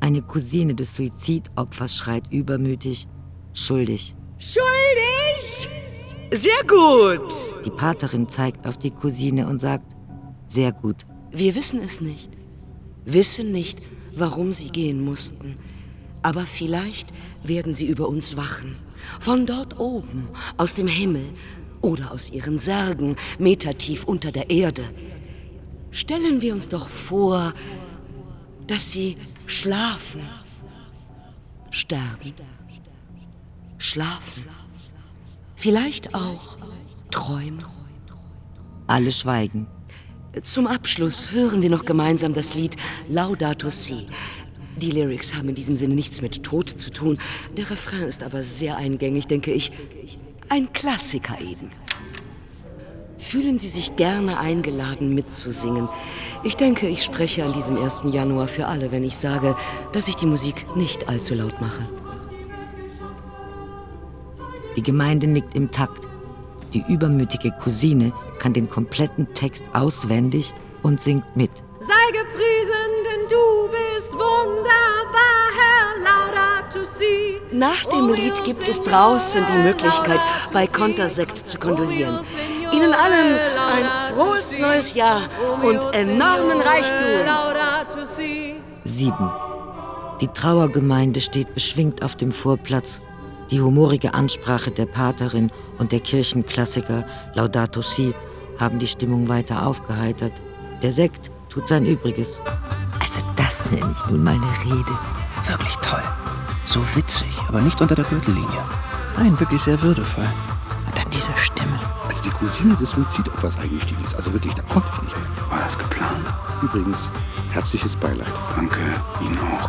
Eine Cousine des Suizidopfers schreit übermütig, schuldig. Schuldig! Sehr gut! Die Paterin zeigt auf die Cousine und sagt, sehr gut. Wir wissen es nicht. Wissen nicht, warum sie gehen mussten. Aber vielleicht werden sie über uns wachen. Von dort oben, aus dem Himmel oder aus ihren Särgen, metertief unter der Erde. Stellen wir uns doch vor, dass sie schlafen, sterben, schlafen, vielleicht auch träumen. Alle schweigen. Zum Abschluss hören wir noch gemeinsam das Lied Laudato Si. Die Lyrics haben in diesem Sinne nichts mit Tod zu tun. Der Refrain ist aber sehr eingängig, denke ich. Ein Klassiker eben. Fühlen Sie sich gerne eingeladen, mitzusingen. Ich denke, ich spreche an diesem 1. Januar für alle, wenn ich sage, dass ich die Musik nicht allzu laut mache. Die Gemeinde nickt im Takt. Die übermütige Cousine kann den kompletten Text auswendig und singt mit. Sei gepriesen, denn du bist wunderbar, Herr Laudato Si. Nach dem Lied gibt es draußen die Möglichkeit, bei Kontersekt zu kondolieren. Ihnen allen ein frohes neues Jahr und enormen Reichtum. Laudato Si. Sieben. Die Trauergemeinde steht beschwingt auf dem Vorplatz. Die humorige Ansprache der Paterin und der Kirchenklassiker Laudato Si haben die Stimmung weiter aufgeheitert. Der Sekt tut sein Übriges. Also das nenne ich nun mal eine Rede. Wirklich toll. So witzig, aber nicht unter der Gürtellinie. Nein, wirklich sehr würdevoll. Und dann diese Stimme. Als die Cousine des Suizidopfers eingestiegen ist, also wirklich, da konnte ich nicht mehr. War das geplant? Übrigens, herzliches Beileid. Danke, Ihnen auch.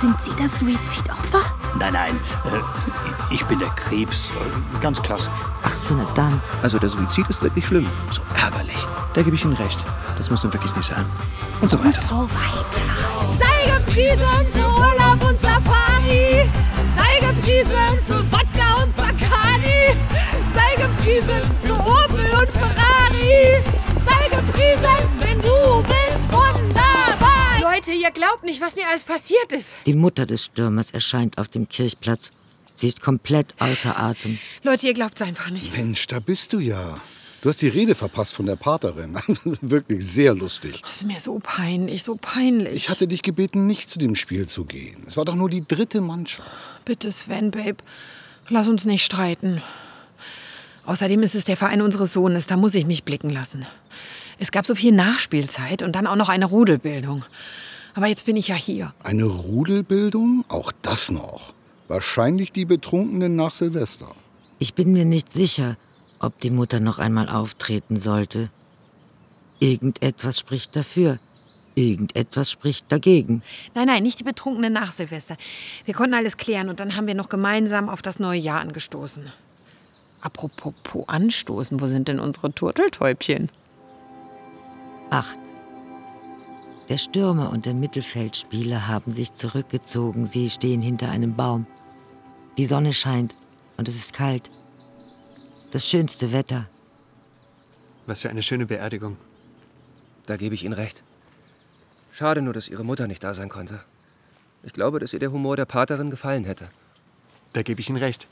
Sind Sie das Suizidopfer? Nein, nein, äh, ich bin der Krebs. äh, Ganz klassisch. Ach so, na dann. Also der Suizid ist wirklich schlimm. So ärgerlich. Da gebe ich Ihnen recht. Das muss nun wirklich nicht sein. Und so weiter. So weiter. Sei gepriesen für Urlaub und Safari. Sei gepriesen für Wodka und Bacardi. Sei gepriesen für Opel und Ferrari. Sei gepriesen, denn du. Leute, ihr glaubt nicht, was mir alles passiert ist. Die Mutter des Stürmers erscheint auf dem Kirchplatz. Sie ist komplett außer Atem. Leute, ihr glaubt's einfach nicht. Mensch, da bist du ja. Du hast die Rede verpasst von der Paterin. Wirklich sehr lustig. Das ist mir so peinlich, so peinlich. Ich hatte dich gebeten, nicht zu dem Spiel zu gehen. Es war doch nur die dritte Mannschaft. Bitte, Sven, Babe, lass uns nicht streiten. Außerdem ist es der Verein unseres Sohnes, da muss ich mich blicken lassen. Es gab so viel Nachspielzeit und dann auch noch eine Rudelbildung. Aber jetzt bin ich ja hier. Eine Rudelbildung? Auch das noch. Wahrscheinlich die Betrunkenen nach Silvester. Ich bin mir nicht sicher, ob die Mutter noch einmal auftreten sollte. Irgendetwas spricht dafür. Irgendetwas spricht dagegen. Nein, nein, nicht die Betrunkenen nach Silvester. Wir konnten alles klären und dann haben wir noch gemeinsam auf das neue Jahr angestoßen. Apropos po anstoßen, wo sind denn unsere Turteltäubchen? Acht. Der Stürmer und der Mittelfeldspieler haben sich zurückgezogen. Sie stehen hinter einem Baum. Die Sonne scheint und es ist kalt. Das schönste Wetter. Was für eine schöne Beerdigung. Da gebe ich Ihnen recht. Schade nur, dass Ihre Mutter nicht da sein konnte. Ich glaube, dass ihr der Humor der Paterin gefallen hätte. Da gebe ich Ihnen recht.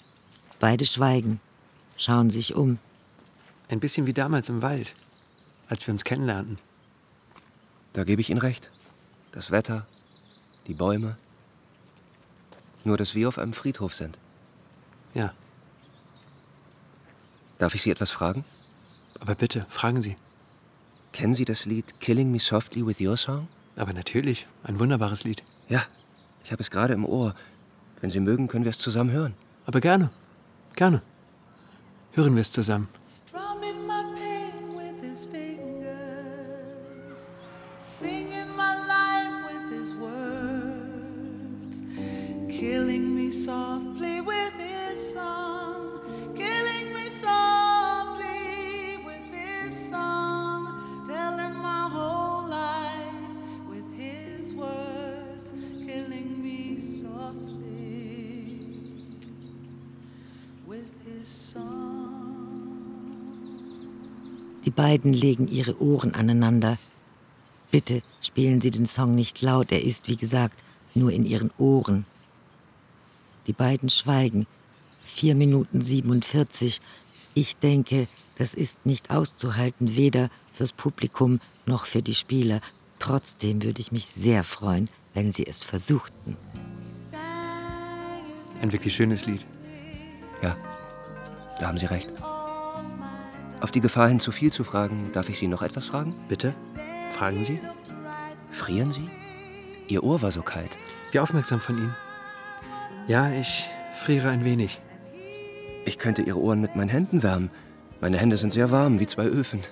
Beide schweigen, schauen sich um. Ein bisschen wie damals im Wald, als wir uns kennenlernten. Da gebe ich Ihnen recht. Das Wetter, die Bäume. Nur, dass wir auf einem Friedhof sind. Ja. Darf ich Sie etwas fragen? Aber bitte, fragen Sie. Kennen Sie das Lied Killing Me Softly with Your Song? Aber natürlich, ein wunderbares Lied. Ja, ich habe es gerade im Ohr. Wenn Sie mögen, können wir es zusammen hören. Aber gerne, gerne. Hören wir es zusammen. Beiden legen ihre Ohren aneinander. Bitte spielen Sie den Song nicht laut, er ist, wie gesagt, nur in Ihren Ohren. Die beiden schweigen. Vier Minuten 47. Ich denke, das ist nicht auszuhalten, weder fürs Publikum noch für die Spieler. Trotzdem würde ich mich sehr freuen, wenn Sie es versuchten. Ein wirklich schönes Lied. Ja, da haben Sie recht. Auf die Gefahr hin, zu viel zu fragen, darf ich Sie noch etwas fragen? Bitte? Fragen Sie? Frieren Sie? Ihr Ohr war so kalt. Wie aufmerksam von Ihnen. Ja, ich friere ein wenig. Ich könnte Ihre Ohren mit meinen Händen wärmen. Meine Hände sind sehr warm, wie zwei Öfen.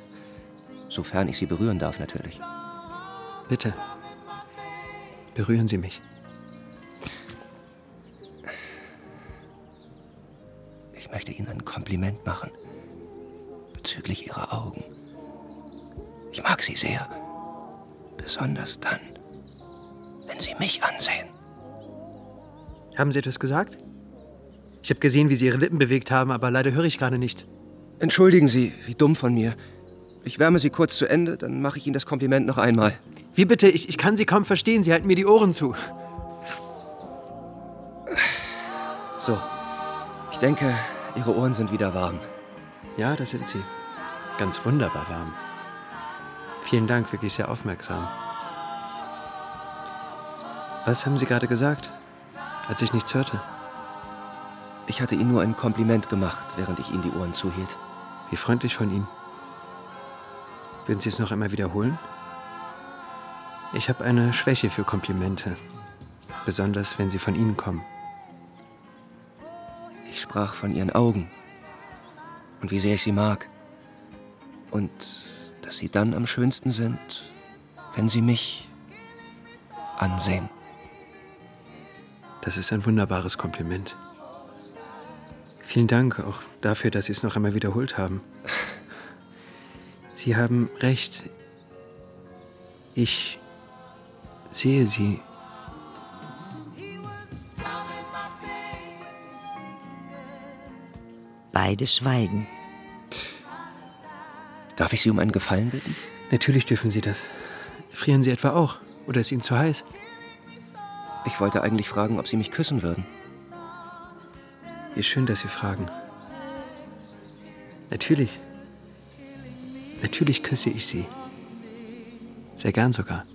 Sofern ich sie berühren darf, natürlich. Bitte. Berühren Sie mich. Ich möchte Ihnen ein Kompliment machen. Bezüglich Ihrer Augen. Ich mag sie sehr. Besonders dann, wenn Sie mich ansehen. Haben Sie etwas gesagt? Ich habe gesehen, wie Sie Ihre Lippen bewegt haben, aber leider höre ich gerade nichts. Entschuldigen Sie, wie dumm von mir. Ich wärme Sie kurz zu Ende, dann mache ich Ihnen das Kompliment noch einmal. Wie bitte? Ich, ich kann Sie kaum verstehen. Sie halten mir die Ohren zu. So. Ich denke, Ihre Ohren sind wieder warm. Ja, das sind Sie. Ganz wunderbar warm. Vielen Dank, wirklich sehr aufmerksam. Was haben Sie gerade gesagt, als ich nichts hörte? Ich hatte Ihnen nur ein Kompliment gemacht, während ich Ihnen die Ohren zuhielt. Wie freundlich von Ihnen. Würden Sie es noch einmal wiederholen? Ich habe eine Schwäche für Komplimente. Besonders, wenn sie von Ihnen kommen. Ich sprach von Ihren Augen. Und wie sehr ich sie mag. Und dass sie dann am schönsten sind, wenn sie mich ansehen. Das ist ein wunderbares Kompliment. Vielen Dank auch dafür, dass Sie es noch einmal wiederholt haben. Sie haben recht. Ich sehe Sie. Beide schweigen. Darf ich Sie um einen Gefallen bitten? Natürlich dürfen Sie das. Frieren Sie etwa auch? Oder ist Ihnen zu heiß? Ich wollte eigentlich fragen, ob Sie mich küssen würden. Wie schön, dass Sie fragen. Natürlich. Natürlich küsse ich Sie. Sehr gern sogar.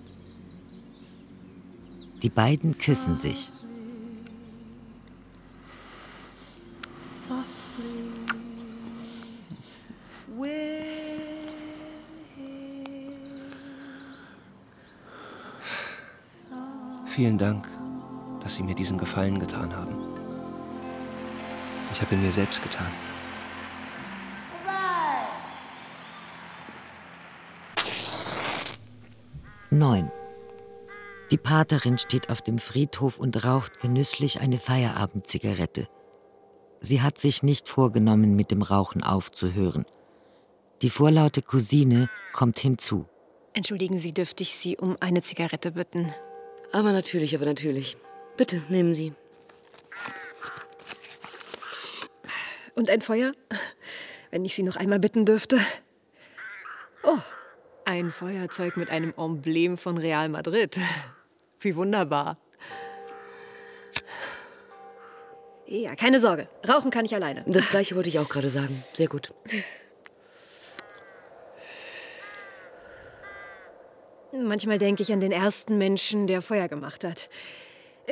Die beiden küssen sich. Vielen Dank, dass Sie mir diesen Gefallen getan haben. Ich habe ihn mir selbst getan. Neun. Die Paterin steht auf dem Friedhof und raucht genüsslich eine Feierabendzigarette. Sie hat sich nicht vorgenommen, mit dem Rauchen aufzuhören. Die vorlaute Cousine kommt hinzu. Entschuldigen Sie, dürfte ich Sie um eine Zigarette bitten? Aber natürlich, aber natürlich. Bitte, nehmen Sie. Und ein Feuer? wenn ich Sie noch einmal bitten dürfte. Oh, ein Feuerzeug mit einem Emblem von Real Madrid. Wie wunderbar. Ja, keine Sorge. Rauchen kann ich alleine. Das gleiche wollte ich auch gerade sagen. Sehr gut. Manchmal denke ich an den ersten Menschen, der Feuer gemacht hat.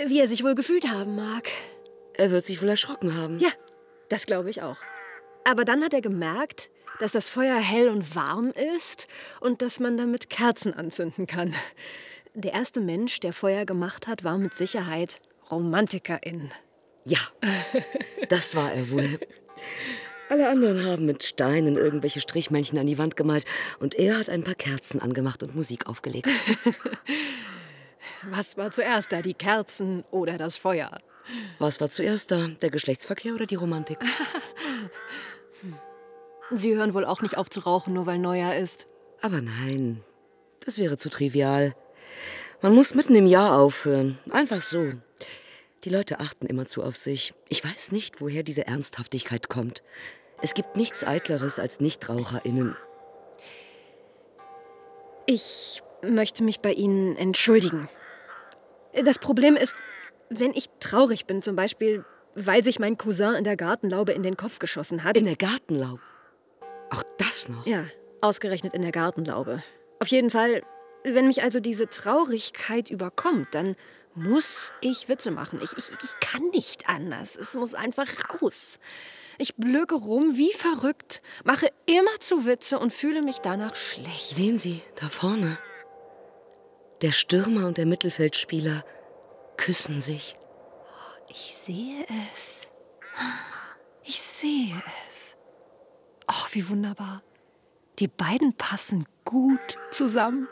Wie er sich wohl gefühlt haben mag. Er wird sich wohl erschrocken haben. Ja, das glaube ich auch. Aber dann hat er gemerkt, dass das Feuer hell und warm ist und dass man damit Kerzen anzünden kann. Der erste Mensch, der Feuer gemacht hat, war mit Sicherheit Romantikerin. Ja, das war er wohl. Alle anderen haben mit Steinen irgendwelche Strichmännchen an die Wand gemalt und er hat ein paar Kerzen angemacht und Musik aufgelegt. Was war zuerst da, die Kerzen oder das Feuer? Was war zuerst da, der Geschlechtsverkehr oder die Romantik? Sie hören wohl auch nicht auf zu rauchen, nur weil Neujahr ist. Aber nein, das wäre zu trivial. Man muss mitten im Jahr aufhören. Einfach so. Die Leute achten immerzu auf sich. Ich weiß nicht, woher diese Ernsthaftigkeit kommt. Es gibt nichts Eitleres als NichtraucherInnen. Ich möchte mich bei Ihnen entschuldigen. Das Problem ist, wenn ich traurig bin, zum Beispiel, weil sich mein Cousin in der Gartenlaube in den Kopf geschossen hat. In der Gartenlaube? Auch das noch? Ja, ausgerechnet in der Gartenlaube. Auf jeden Fall, wenn mich also diese Traurigkeit überkommt, dann muss ich Witze machen. Ich, ich, ich kann nicht anders. Es muss einfach raus. Ich blöke rum wie verrückt, mache immer zu Witze und fühle mich danach schlecht. Sehen Sie, da vorne. Der Stürmer und der Mittelfeldspieler küssen sich. Ich sehe es. Ich sehe es. Oh, wie wunderbar. Die beiden passen gut zusammen.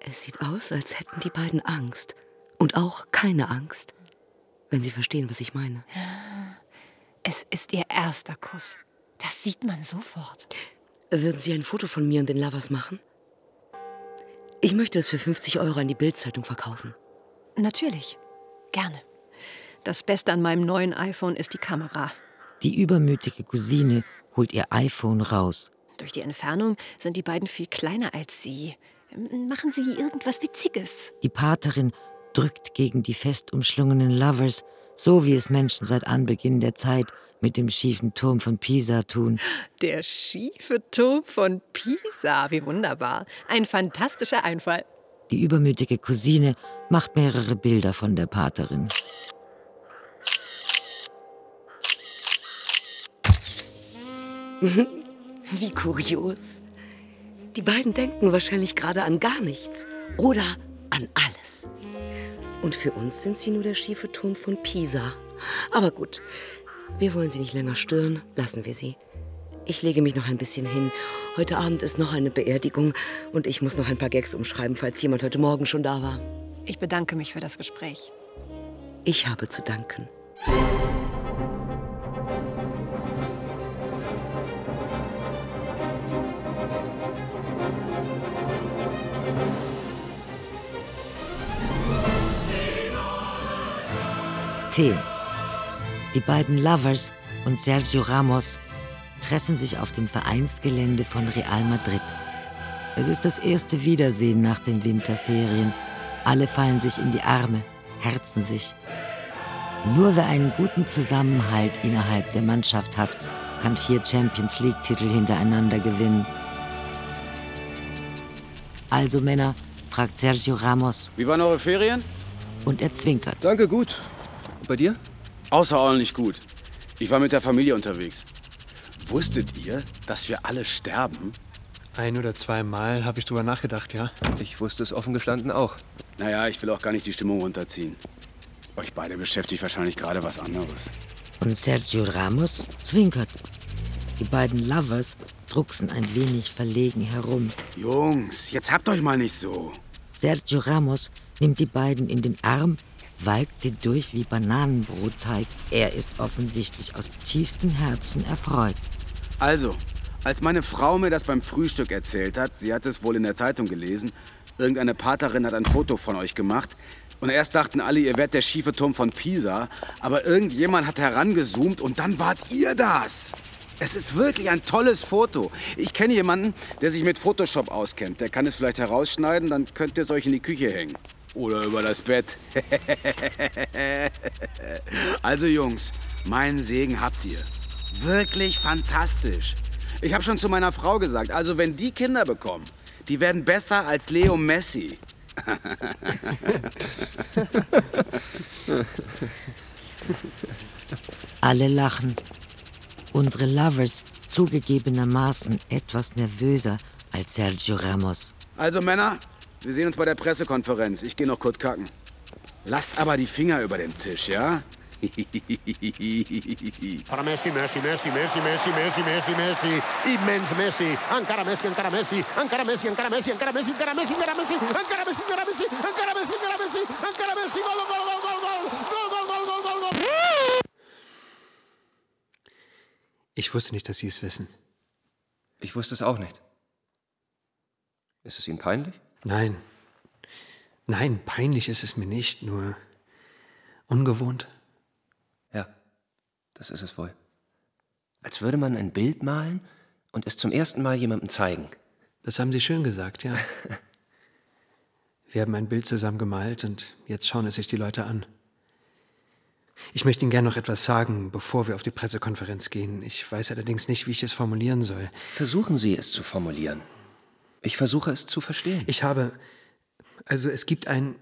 Es sieht aus, als hätten die beiden Angst. Und auch keine Angst. Wenn Sie verstehen, was ich meine. Es ist Ihr erster Kuss. Das sieht man sofort. Würden Sie ein Foto von mir und den Lovers machen? Ich möchte es für 50 Euro an die Bildzeitung verkaufen. Natürlich. Gerne. Das Beste an meinem neuen iPhone ist die Kamera. Die übermütige Cousine holt ihr iPhone raus. Durch die Entfernung sind die beiden viel kleiner als sie. Machen Sie irgendwas Witziges. Die Paterin drückt gegen die fest umschlungenen Lovers, so wie es Menschen seit Anbeginn der Zeit mit dem schiefen Turm von Pisa tun. Der schiefe Turm von Pisa, wie wunderbar. Ein fantastischer Einfall. Die übermütige Cousine macht mehrere Bilder von der Paterin. Wie kurios. Die beiden denken wahrscheinlich gerade an gar nichts oder an alles. Und für uns sind sie nur der schiefe Turm von Pisa. Aber gut, wir wollen sie nicht länger stören, lassen wir sie. Ich lege mich noch ein bisschen hin. Heute Abend ist noch eine Beerdigung und ich muss noch ein paar Gags umschreiben, falls jemand heute Morgen schon da war. Ich bedanke mich für das Gespräch. Ich habe zu danken. Zehn. Die beiden Lovers und Sergio Ramos treffen sich auf dem Vereinsgelände von Real Madrid. Es ist das erste Wiedersehen nach den Winterferien. Alle fallen sich in die Arme, herzen sich. Nur wer einen guten Zusammenhalt innerhalb der Mannschaft hat, kann vier Champions League-Titel hintereinander gewinnen. Also Männer, fragt Sergio Ramos. Wie waren eure Ferien? Und er zwinkert. Danke, gut. Bei dir? Außerordentlich gut. Ich war mit der Familie unterwegs. Wusstet ihr, dass wir alle sterben? Ein oder zweimal habe ich drüber nachgedacht, ja. Ich wusste es offen gestanden auch. Naja, ich will auch gar nicht die Stimmung runterziehen. Euch beide beschäftigt wahrscheinlich gerade was anderes. Und Sergio Ramos zwinkert. Die beiden Lovers drucksen ein wenig verlegen herum. Jungs, jetzt habt euch mal nicht so. Sergio Ramos nimmt die beiden in den Arm, walkt sie durch wie Bananenbrotteig. Er ist offensichtlich aus tiefstem Herzen erfreut. Also, als meine Frau mir das beim Frühstück erzählt hat, sie hat es wohl in der Zeitung gelesen, irgendeine Paterin hat ein Foto von euch gemacht. Und erst dachten alle, ihr wärt der schiefe Turm von Pisa, aber irgendjemand hat herangezoomt und dann wart ihr das. Es ist wirklich ein tolles Foto. Ich kenne jemanden, der sich mit Photoshop auskennt. Der kann es vielleicht herausschneiden, dann könnt ihr es euch in die Küche hängen. Oder über das Bett. also Jungs, meinen Segen habt ihr. Wirklich fantastisch. Ich habe schon zu meiner Frau gesagt, also wenn die Kinder bekommen, die werden besser als Leo Messi. Alle lachen. Unsere Lovers zugegebenermaßen etwas nervöser als Sergio Ramos. Also Männer, wir sehen uns bei der Pressekonferenz. Ich gehe noch kurz kacken. Lasst aber die Finger über den Tisch, ja? Para Messi, Messi, Messi, Messi, Messi, Messi, Messi, Messi, immens Messi, encara Messi, encara Messi, encara Messi, encara Messi, encara Messi, encara Messi, encara Messi, encara Messi, encara Messi, encara Messi, encara Messi, encara Messi, gol, gol, gol, gol, gol, gol, gol, gol, gol, gol, gol. Ich wusste nicht, dass Sie es wissen. Ich wusste es auch nicht. Ist es Ihnen peinlich? Nein. Nein, peinlich ist es mir nicht, nur ungewohnt. Ja, das ist es wohl. Als würde man ein Bild malen und es zum ersten Mal jemandem zeigen. Das haben Sie schön gesagt, ja. Wir haben ein Bild zusammen gemalt und jetzt schauen es sich die Leute an. Ich möchte Ihnen gerne noch etwas sagen, bevor wir auf die Pressekonferenz gehen. Ich weiß allerdings nicht, wie ich es formulieren soll. Versuchen Sie es zu formulieren. Ich versuche es zu verstehen. Ich habe. Also es gibt ein.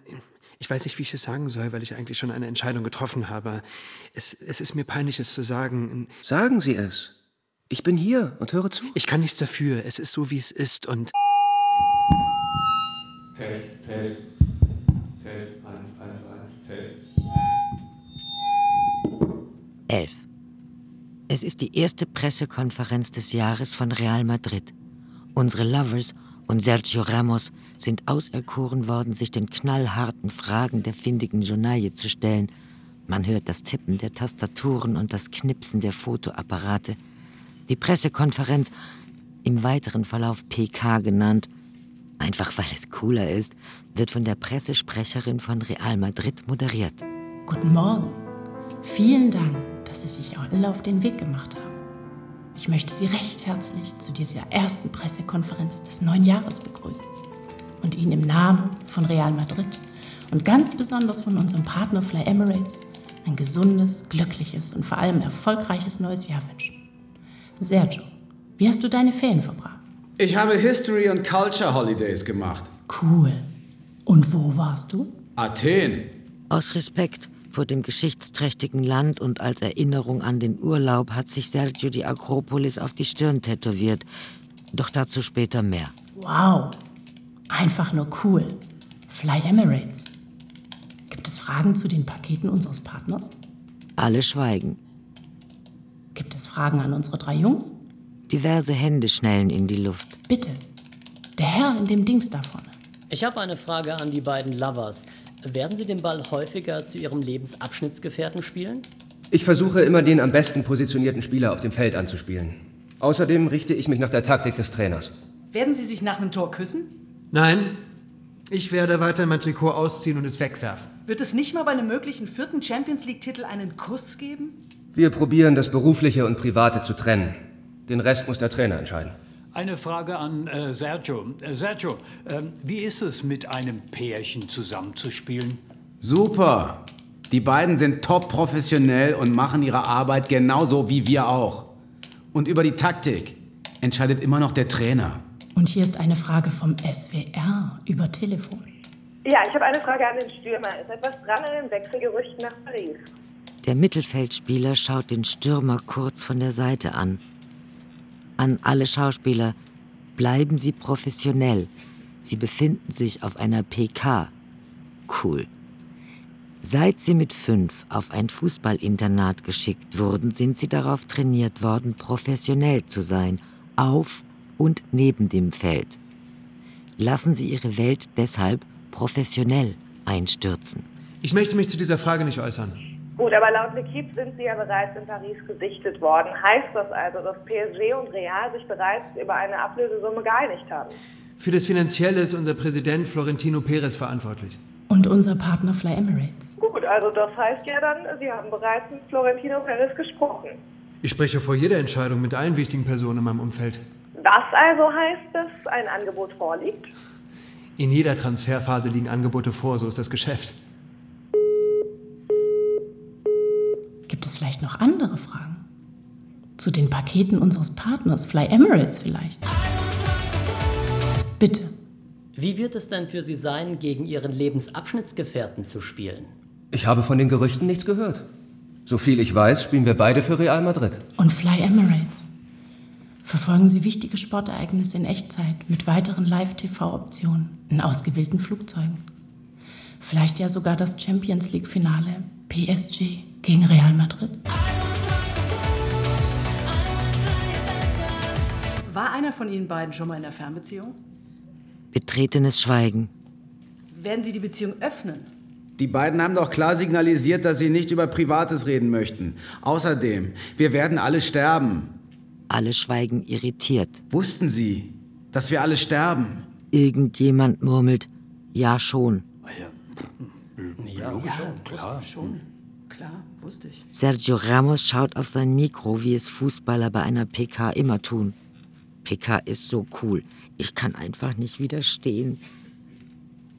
Ich weiß nicht, wie ich es sagen soll, weil ich eigentlich schon eine Entscheidung getroffen habe. Es, es ist mir peinlich, es zu sagen. Sagen Sie es. Ich bin hier und höre zu. Ich kann nichts dafür. Es ist so, wie es ist und. Eins, eins, eins, Feld. 11. Es ist die erste Pressekonferenz des Jahres von Real Madrid. Unsere Lovers und Sergio Ramos sind auserkoren worden, sich den knallharten Fragen der findigen Journaille zu stellen. Man hört das Tippen der Tastaturen und das Knipsen der Fotoapparate. Die Pressekonferenz, im weiteren Verlauf PK genannt, einfach weil es cooler ist, wird von der Pressesprecherin von Real Madrid moderiert. Guten Morgen. Vielen Dank, dass Sie sich alle auf den Weg gemacht haben. Ich möchte Sie recht herzlich zu dieser ersten Pressekonferenz des neuen Jahres begrüßen und Ihnen im Namen von Real Madrid und ganz besonders von unserem Partner Fly Emirates ein gesundes, glückliches und vor allem erfolgreiches neues Jahr wünschen. Sergio, wie hast du deine Ferien verbracht? Ich habe History und Culture Holidays gemacht. Cool. Und wo warst du? Athen. Aus Respekt vor dem geschichtsträchtigen Land und als Erinnerung an den Urlaub hat sich Sergio die Akropolis auf die Stirn tätowiert. Doch dazu später mehr. Wow. Einfach nur cool. Fly Emirates. Gibt es Fragen zu den Paketen unseres Partners? Alle schweigen. Gibt es Fragen an unsere drei Jungs? Diverse Hände schnellen in die Luft. Bitte. Der Herr in dem Dings da vorne. Ich habe eine Frage an die beiden Lovers. Werden Sie den Ball häufiger zu Ihrem Lebensabschnittsgefährten spielen? Ich versuche immer den am besten positionierten Spieler auf dem Feld anzuspielen. Außerdem richte ich mich nach der Taktik des Trainers. Werden Sie sich nach einem Tor küssen? Nein, ich werde weiter mein Trikot ausziehen und es wegwerfen. Wird es nicht mal bei einem möglichen vierten Champions League-Titel einen Kuss geben? Wir probieren, das Berufliche und Private zu trennen. Den Rest muss der Trainer entscheiden. Eine Frage an äh, Sergio. Äh, Sergio, ähm, wie ist es, mit einem Pärchen zusammenzuspielen? Super. Die beiden sind top professionell und machen ihre Arbeit genauso wie wir auch. Und über die Taktik entscheidet immer noch der Trainer. Und hier ist eine Frage vom SWR über Telefon. Ja, ich habe eine Frage an den Stürmer. Ist etwas dran an den Wechselgerüchten nach Paris? Der Mittelfeldspieler schaut den Stürmer kurz von der Seite an. An alle Schauspieler, bleiben Sie professionell. Sie befinden sich auf einer PK. Cool. Seit Sie mit fünf auf ein Fußballinternat geschickt wurden, sind Sie darauf trainiert worden, professionell zu sein, auf und neben dem Feld. Lassen Sie Ihre Welt deshalb professionell einstürzen. Ich möchte mich zu dieser Frage nicht äußern. Gut, aber laut L'Equipe sind Sie ja bereits in Paris gesichtet worden. Heißt das also, dass PSG und Real sich bereits über eine Ablösesumme geeinigt haben? Für das Finanzielle ist unser Präsident Florentino Perez verantwortlich. Und unser Partner Fly Emirates. Gut, also das heißt ja dann, Sie haben bereits mit Florentino Perez gesprochen. Ich spreche vor jeder Entscheidung mit allen wichtigen Personen in meinem Umfeld. Was also heißt, dass ein Angebot vorliegt? In jeder Transferphase liegen Angebote vor, so ist das Geschäft. Gibt es vielleicht noch andere Fragen? Zu den Paketen unseres Partners, Fly Emirates vielleicht? Bitte. Wie wird es denn für Sie sein, gegen Ihren Lebensabschnittsgefährten zu spielen? Ich habe von den Gerüchten nichts gehört. So viel ich weiß, spielen wir beide für Real Madrid. Und Fly Emirates. Verfolgen Sie wichtige Sportereignisse in Echtzeit mit weiteren Live-TV-Optionen in ausgewählten Flugzeugen. Vielleicht ja sogar das Champions League-Finale PSG gegen Real Madrid. War einer von Ihnen beiden schon mal in einer Fernbeziehung? Betretenes Schweigen. Werden Sie die Beziehung öffnen? Die beiden haben doch klar signalisiert, dass sie nicht über Privates reden möchten. Außerdem, wir werden alle sterben. Alle schweigen irritiert. Wussten Sie, dass wir alle sterben? Irgendjemand murmelt, ja schon. Ja, logisch ja, schon, klar. schon. Klar, wusste ich. Sergio Ramos schaut auf sein Mikro, wie es Fußballer bei einer PK immer tun. PK ist so cool. Ich kann einfach nicht widerstehen.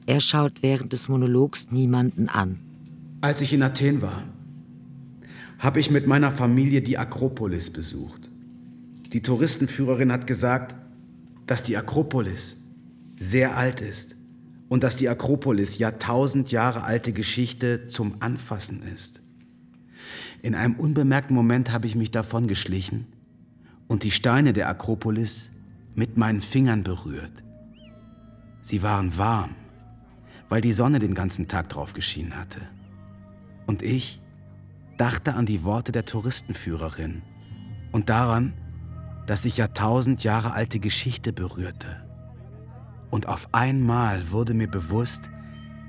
Er schaut während des Monologs niemanden an. Als ich in Athen war, habe ich mit meiner Familie die Akropolis besucht. Die Touristenführerin hat gesagt, dass die Akropolis sehr alt ist und dass die Akropolis Jahrtausend Jahre alte Geschichte zum Anfassen ist. In einem unbemerkten Moment habe ich mich davon geschlichen und die Steine der Akropolis mit meinen Fingern berührt. Sie waren warm, weil die Sonne den ganzen Tag drauf geschienen hatte. Und ich dachte an die Worte der Touristenführerin und daran, dass ich Jahrtausend Jahre alte Geschichte berührte. Und auf einmal wurde mir bewusst,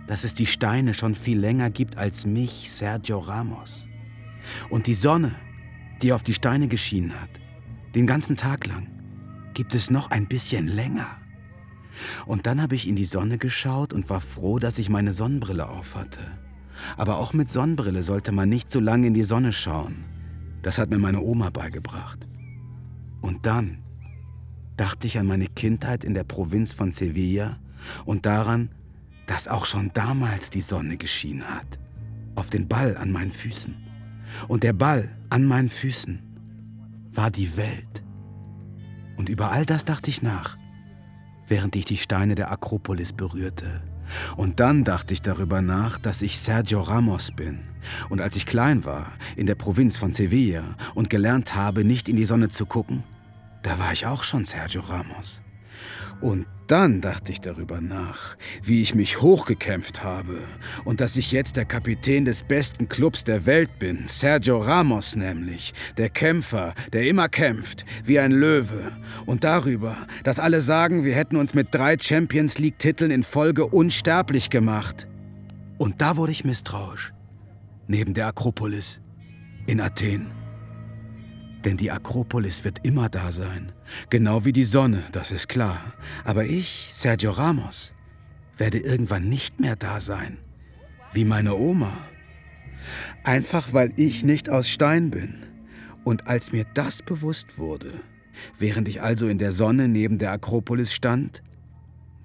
dass es die Steine schon viel länger gibt als mich, Sergio Ramos. Und die Sonne, die auf die Steine geschienen hat, den ganzen Tag lang, gibt es noch ein bisschen länger. Und dann habe ich in die Sonne geschaut und war froh, dass ich meine Sonnenbrille aufhatte. Aber auch mit Sonnenbrille sollte man nicht so lange in die Sonne schauen. Das hat mir meine Oma beigebracht. Und dann dachte ich an meine Kindheit in der Provinz von Sevilla und daran, dass auch schon damals die Sonne geschienen hat. Auf den Ball an meinen Füßen. Und der Ball an meinen Füßen war die Welt. Und über all das dachte ich nach, während ich die Steine der Akropolis berührte. Und dann dachte ich darüber nach, dass ich Sergio Ramos bin. Und als ich klein war, in der Provinz von Sevilla und gelernt habe, nicht in die Sonne zu gucken, da war ich auch schon Sergio Ramos. Und dann dachte ich darüber nach, wie ich mich hochgekämpft habe und dass ich jetzt der Kapitän des besten Clubs der Welt bin, Sergio Ramos nämlich, der Kämpfer, der immer kämpft, wie ein Löwe. Und darüber, dass alle sagen, wir hätten uns mit drei Champions League-Titeln in Folge unsterblich gemacht. Und da wurde ich misstrauisch. Neben der Akropolis in Athen. Denn die Akropolis wird immer da sein. Genau wie die Sonne, das ist klar. Aber ich, Sergio Ramos, werde irgendwann nicht mehr da sein. Wie meine Oma. Einfach weil ich nicht aus Stein bin. Und als mir das bewusst wurde, während ich also in der Sonne neben der Akropolis stand,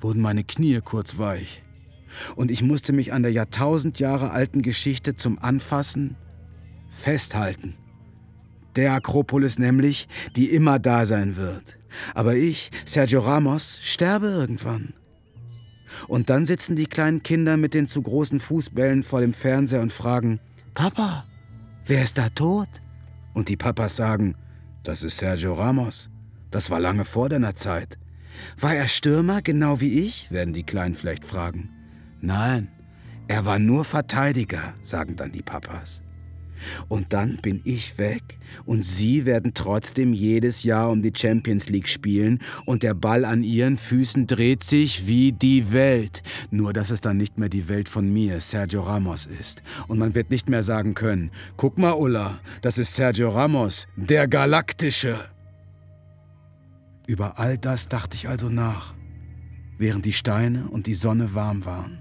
wurden meine Knie kurz weich. Und ich musste mich an der Jahrtausend Jahre alten Geschichte zum Anfassen festhalten. Der Akropolis nämlich, die immer da sein wird. Aber ich, Sergio Ramos, sterbe irgendwann. Und dann sitzen die kleinen Kinder mit den zu großen Fußbällen vor dem Fernseher und fragen, Papa, wer ist da tot? Und die Papas sagen, das ist Sergio Ramos. Das war lange vor deiner Zeit. War er Stürmer, genau wie ich? werden die Kleinen vielleicht fragen. Nein, er war nur Verteidiger, sagen dann die Papas. Und dann bin ich weg und Sie werden trotzdem jedes Jahr um die Champions League spielen und der Ball an Ihren Füßen dreht sich wie die Welt. Nur dass es dann nicht mehr die Welt von mir, Sergio Ramos ist. Und man wird nicht mehr sagen können, guck mal Ulla, das ist Sergio Ramos, der Galaktische. Über all das dachte ich also nach, während die Steine und die Sonne warm waren.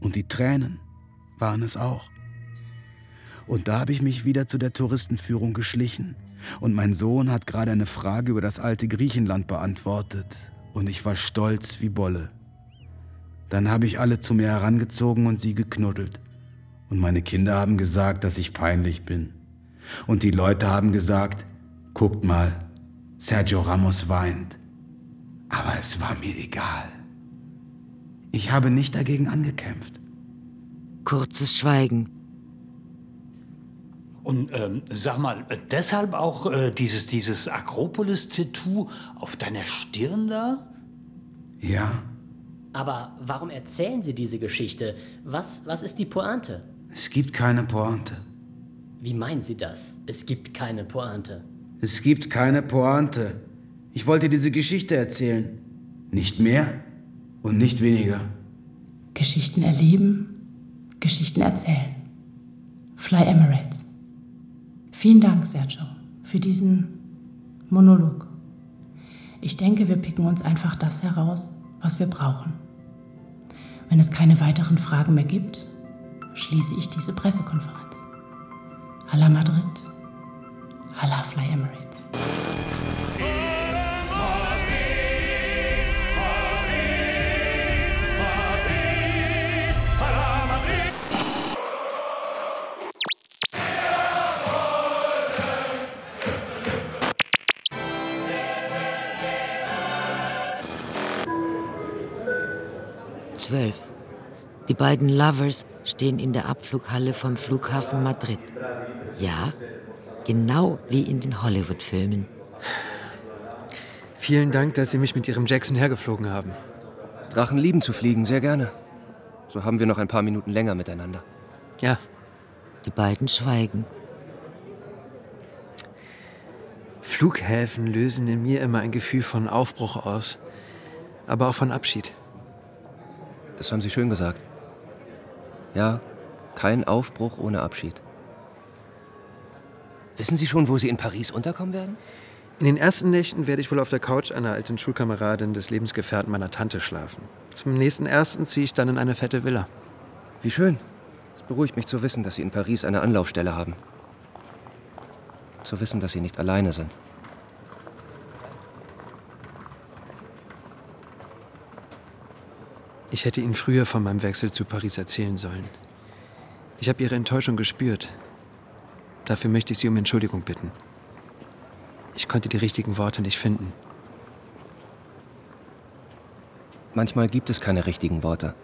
Und die Tränen waren es auch. Und da habe ich mich wieder zu der Touristenführung geschlichen Und mein Sohn hat gerade eine Frage über das alte Griechenland beantwortet. Und ich war stolz wie Bolle. Dann habe ich alle zu mir herangezogen und sie geknuddelt. Und meine Kinder haben gesagt, dass ich peinlich bin. Und die Leute haben gesagt, guckt mal, Sergio Ramos weint. Aber es war mir egal. Ich habe nicht dagegen angekämpft. Kurzes Schweigen. Und ähm, sag mal, äh, deshalb auch äh, dieses, dieses Akropolis-Tattoo auf deiner Stirn da? Ja. Aber warum erzählen Sie diese Geschichte? Was, was ist die Pointe? Es gibt keine Pointe. Wie meinen Sie das? Es gibt keine Pointe. Es gibt keine Pointe. Ich wollte diese Geschichte erzählen. Nicht mehr und nicht weniger. Geschichten erleben, Geschichten erzählen. Fly Emirates. Vielen Dank, Sergio, für diesen Monolog. Ich denke, wir picken uns einfach das heraus, was wir brauchen. Wenn es keine weiteren Fragen mehr gibt, schließe ich diese Pressekonferenz. Hala Madrid, Hala Fly Emirates. Zwölf. Die beiden Lovers stehen in der Abflughalle vom Flughafen Madrid. Ja, genau wie in den Hollywood-Filmen. Vielen Dank, dass Sie mich mit Ihrem Jackson hergeflogen haben. Drachen lieben zu fliegen, sehr gerne. So haben wir noch ein paar Minuten länger miteinander. Ja. Die beiden schweigen. Flughäfen lösen in mir immer ein Gefühl von Aufbruch aus, aber auch von Abschied. Das haben Sie schön gesagt. Ja, kein Aufbruch ohne Abschied. Wissen Sie schon, wo Sie in Paris unterkommen werden? In den ersten Nächten werde ich wohl auf der Couch einer alten Schulkameradin des Lebensgefährten meiner Tante schlafen. Zum nächsten ersten ziehe ich dann in eine fette Villa. Wie schön. Es beruhigt mich zu wissen, dass Sie in Paris eine Anlaufstelle haben. Zu wissen, dass Sie nicht alleine sind. Ich hätte Ihnen früher von meinem Wechsel zu Paris erzählen sollen. Ich habe Ihre Enttäuschung gespürt. Dafür möchte ich Sie um Entschuldigung bitten. Ich konnte die richtigen Worte nicht finden. Manchmal gibt es keine richtigen Worte.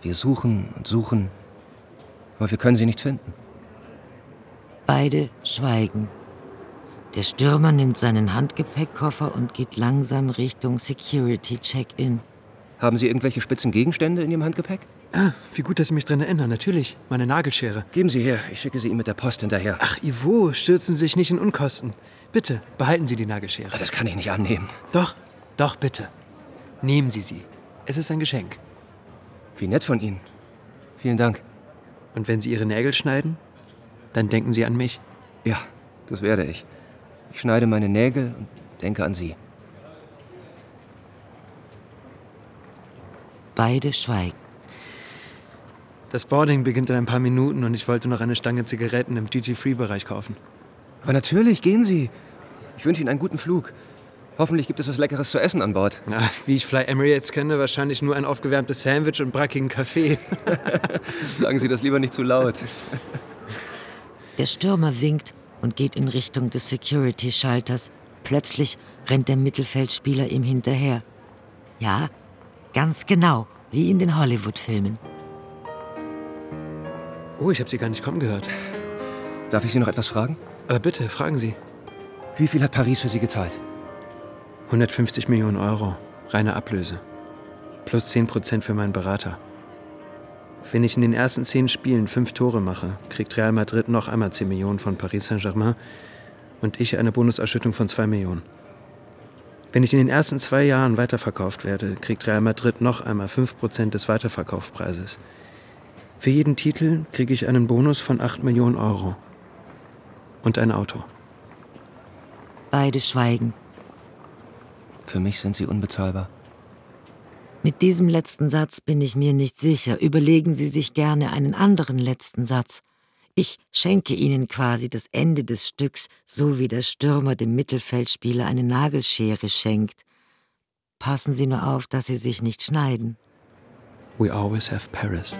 Wir suchen und suchen, aber wir können sie nicht finden. Beide schweigen. Der Stürmer nimmt seinen Handgepäckkoffer und geht langsam Richtung Security Check-in. Haben Sie irgendwelche spitzen Gegenstände in Ihrem Handgepäck? Ah, wie gut, dass Sie mich daran erinnern. Natürlich, meine Nagelschere. Geben Sie her, ich schicke sie Ihnen mit der Post hinterher. Ach, Ivo, stürzen Sie sich nicht in Unkosten. Bitte, behalten Sie die Nagelschere. Das kann ich nicht annehmen. Doch, doch, bitte. Nehmen Sie sie. Es ist ein Geschenk. Wie nett von Ihnen. Vielen Dank. Und wenn Sie Ihre Nägel schneiden, dann denken Sie an mich. Ja, das werde ich. Ich schneide meine Nägel und denke an Sie. Beide schweigen. Das Boarding beginnt in ein paar Minuten und ich wollte noch eine Stange Zigaretten im Duty-Free-Bereich kaufen. Aber natürlich, gehen Sie. Ich wünsche Ihnen einen guten Flug. Hoffentlich gibt es was Leckeres zu essen an Bord. Na, wie ich Fly Emirates kenne, wahrscheinlich nur ein aufgewärmtes Sandwich und brackigen Kaffee. Sagen Sie das lieber nicht zu laut. Der Stürmer winkt und geht in Richtung des Security-Schalters. Plötzlich rennt der Mittelfeldspieler ihm hinterher. Ja, ganz genau, wie in den Hollywood-Filmen. Oh, ich habe Sie gar nicht kommen gehört. Darf ich Sie noch etwas fragen? Aber bitte, fragen Sie. Wie viel hat Paris für Sie gezahlt? 150 Millionen Euro, reine Ablöse. Plus 10 Prozent für meinen Berater. Wenn ich in den ersten zehn Spielen fünf Tore mache, kriegt Real Madrid noch einmal 10 Millionen von Paris Saint-Germain und ich eine Bonusausschüttung von 2 Millionen. Wenn ich in den ersten zwei Jahren weiterverkauft werde, kriegt Real Madrid noch einmal 5 Prozent des Weiterverkaufspreises. Für jeden Titel kriege ich einen Bonus von 8 Millionen Euro. Und ein Auto. Beide schweigen. Für mich sind Sie unbezahlbar. Mit diesem letzten Satz bin ich mir nicht sicher. Überlegen Sie sich gerne einen anderen letzten Satz. Ich schenke Ihnen quasi das Ende des Stücks, so wie der Stürmer dem Mittelfeldspieler eine Nagelschere schenkt. Passen Sie nur auf, dass Sie sich nicht schneiden. We always have Paris.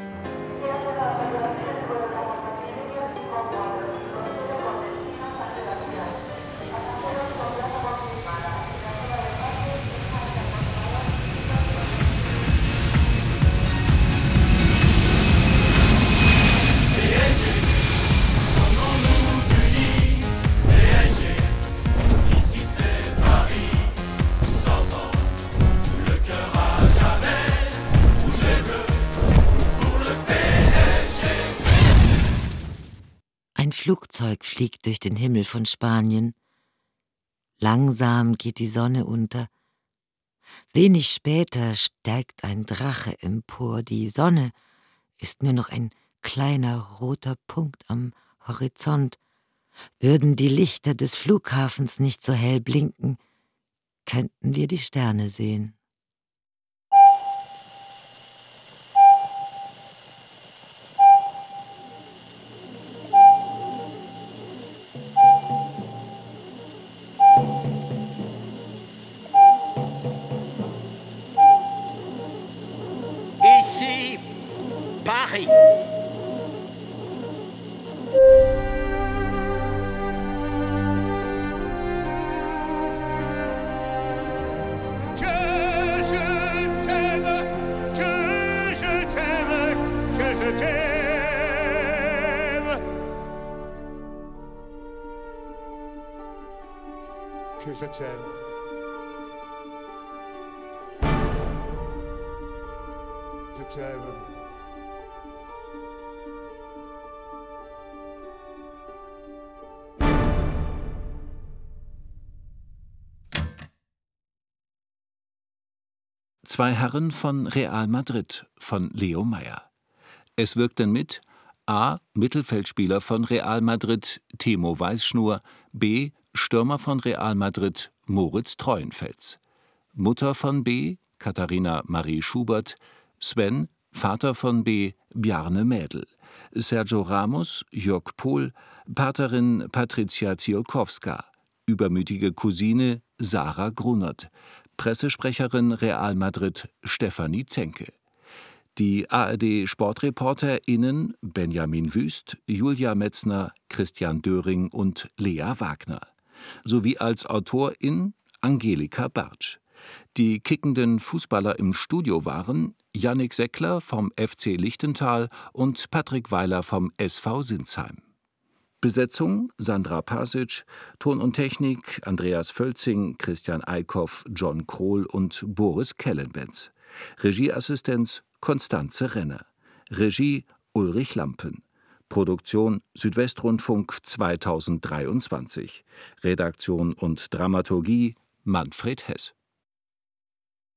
Flugzeug fliegt durch den Himmel von Spanien. Langsam geht die Sonne unter. Wenig später steigt ein Drache empor. Die Sonne ist nur noch ein kleiner roter Punkt am Horizont. Würden die Lichter des Flughafens nicht so hell blinken, könnten wir die Sterne sehen. Paris. Zwei Herren von Real Madrid von Leo Meyer. Es wirkten mit A. Mittelfeldspieler von Real Madrid Timo Weißschnur, B. Stürmer von Real Madrid Moritz Treuenfels. Mutter von B. Katharina Marie Schubert, Sven, Vater von B. Bjarne Mädel, Sergio Ramos, Jörg Pohl, Paterin Patricia Ziolkowska, übermütige Cousine Sarah Grunert, Pressesprecherin Real Madrid Stefanie Zenke. Die ARD-SportreporterInnen Benjamin Wüst, Julia Metzner, Christian Döring und Lea Wagner. Sowie als Autorin Angelika Bartsch. Die kickenden Fußballer im Studio waren Yannick Seckler vom FC Lichtental und Patrick Weiler vom SV Sinsheim. Besetzung Sandra Pasic, Ton und Technik Andreas Völzing, Christian Eickhoff, John Krohl und Boris Kellenbenz. Regieassistenz Konstanze Renner. Regie Ulrich Lampen. Produktion Südwestrundfunk 2023. Redaktion und Dramaturgie Manfred Hess.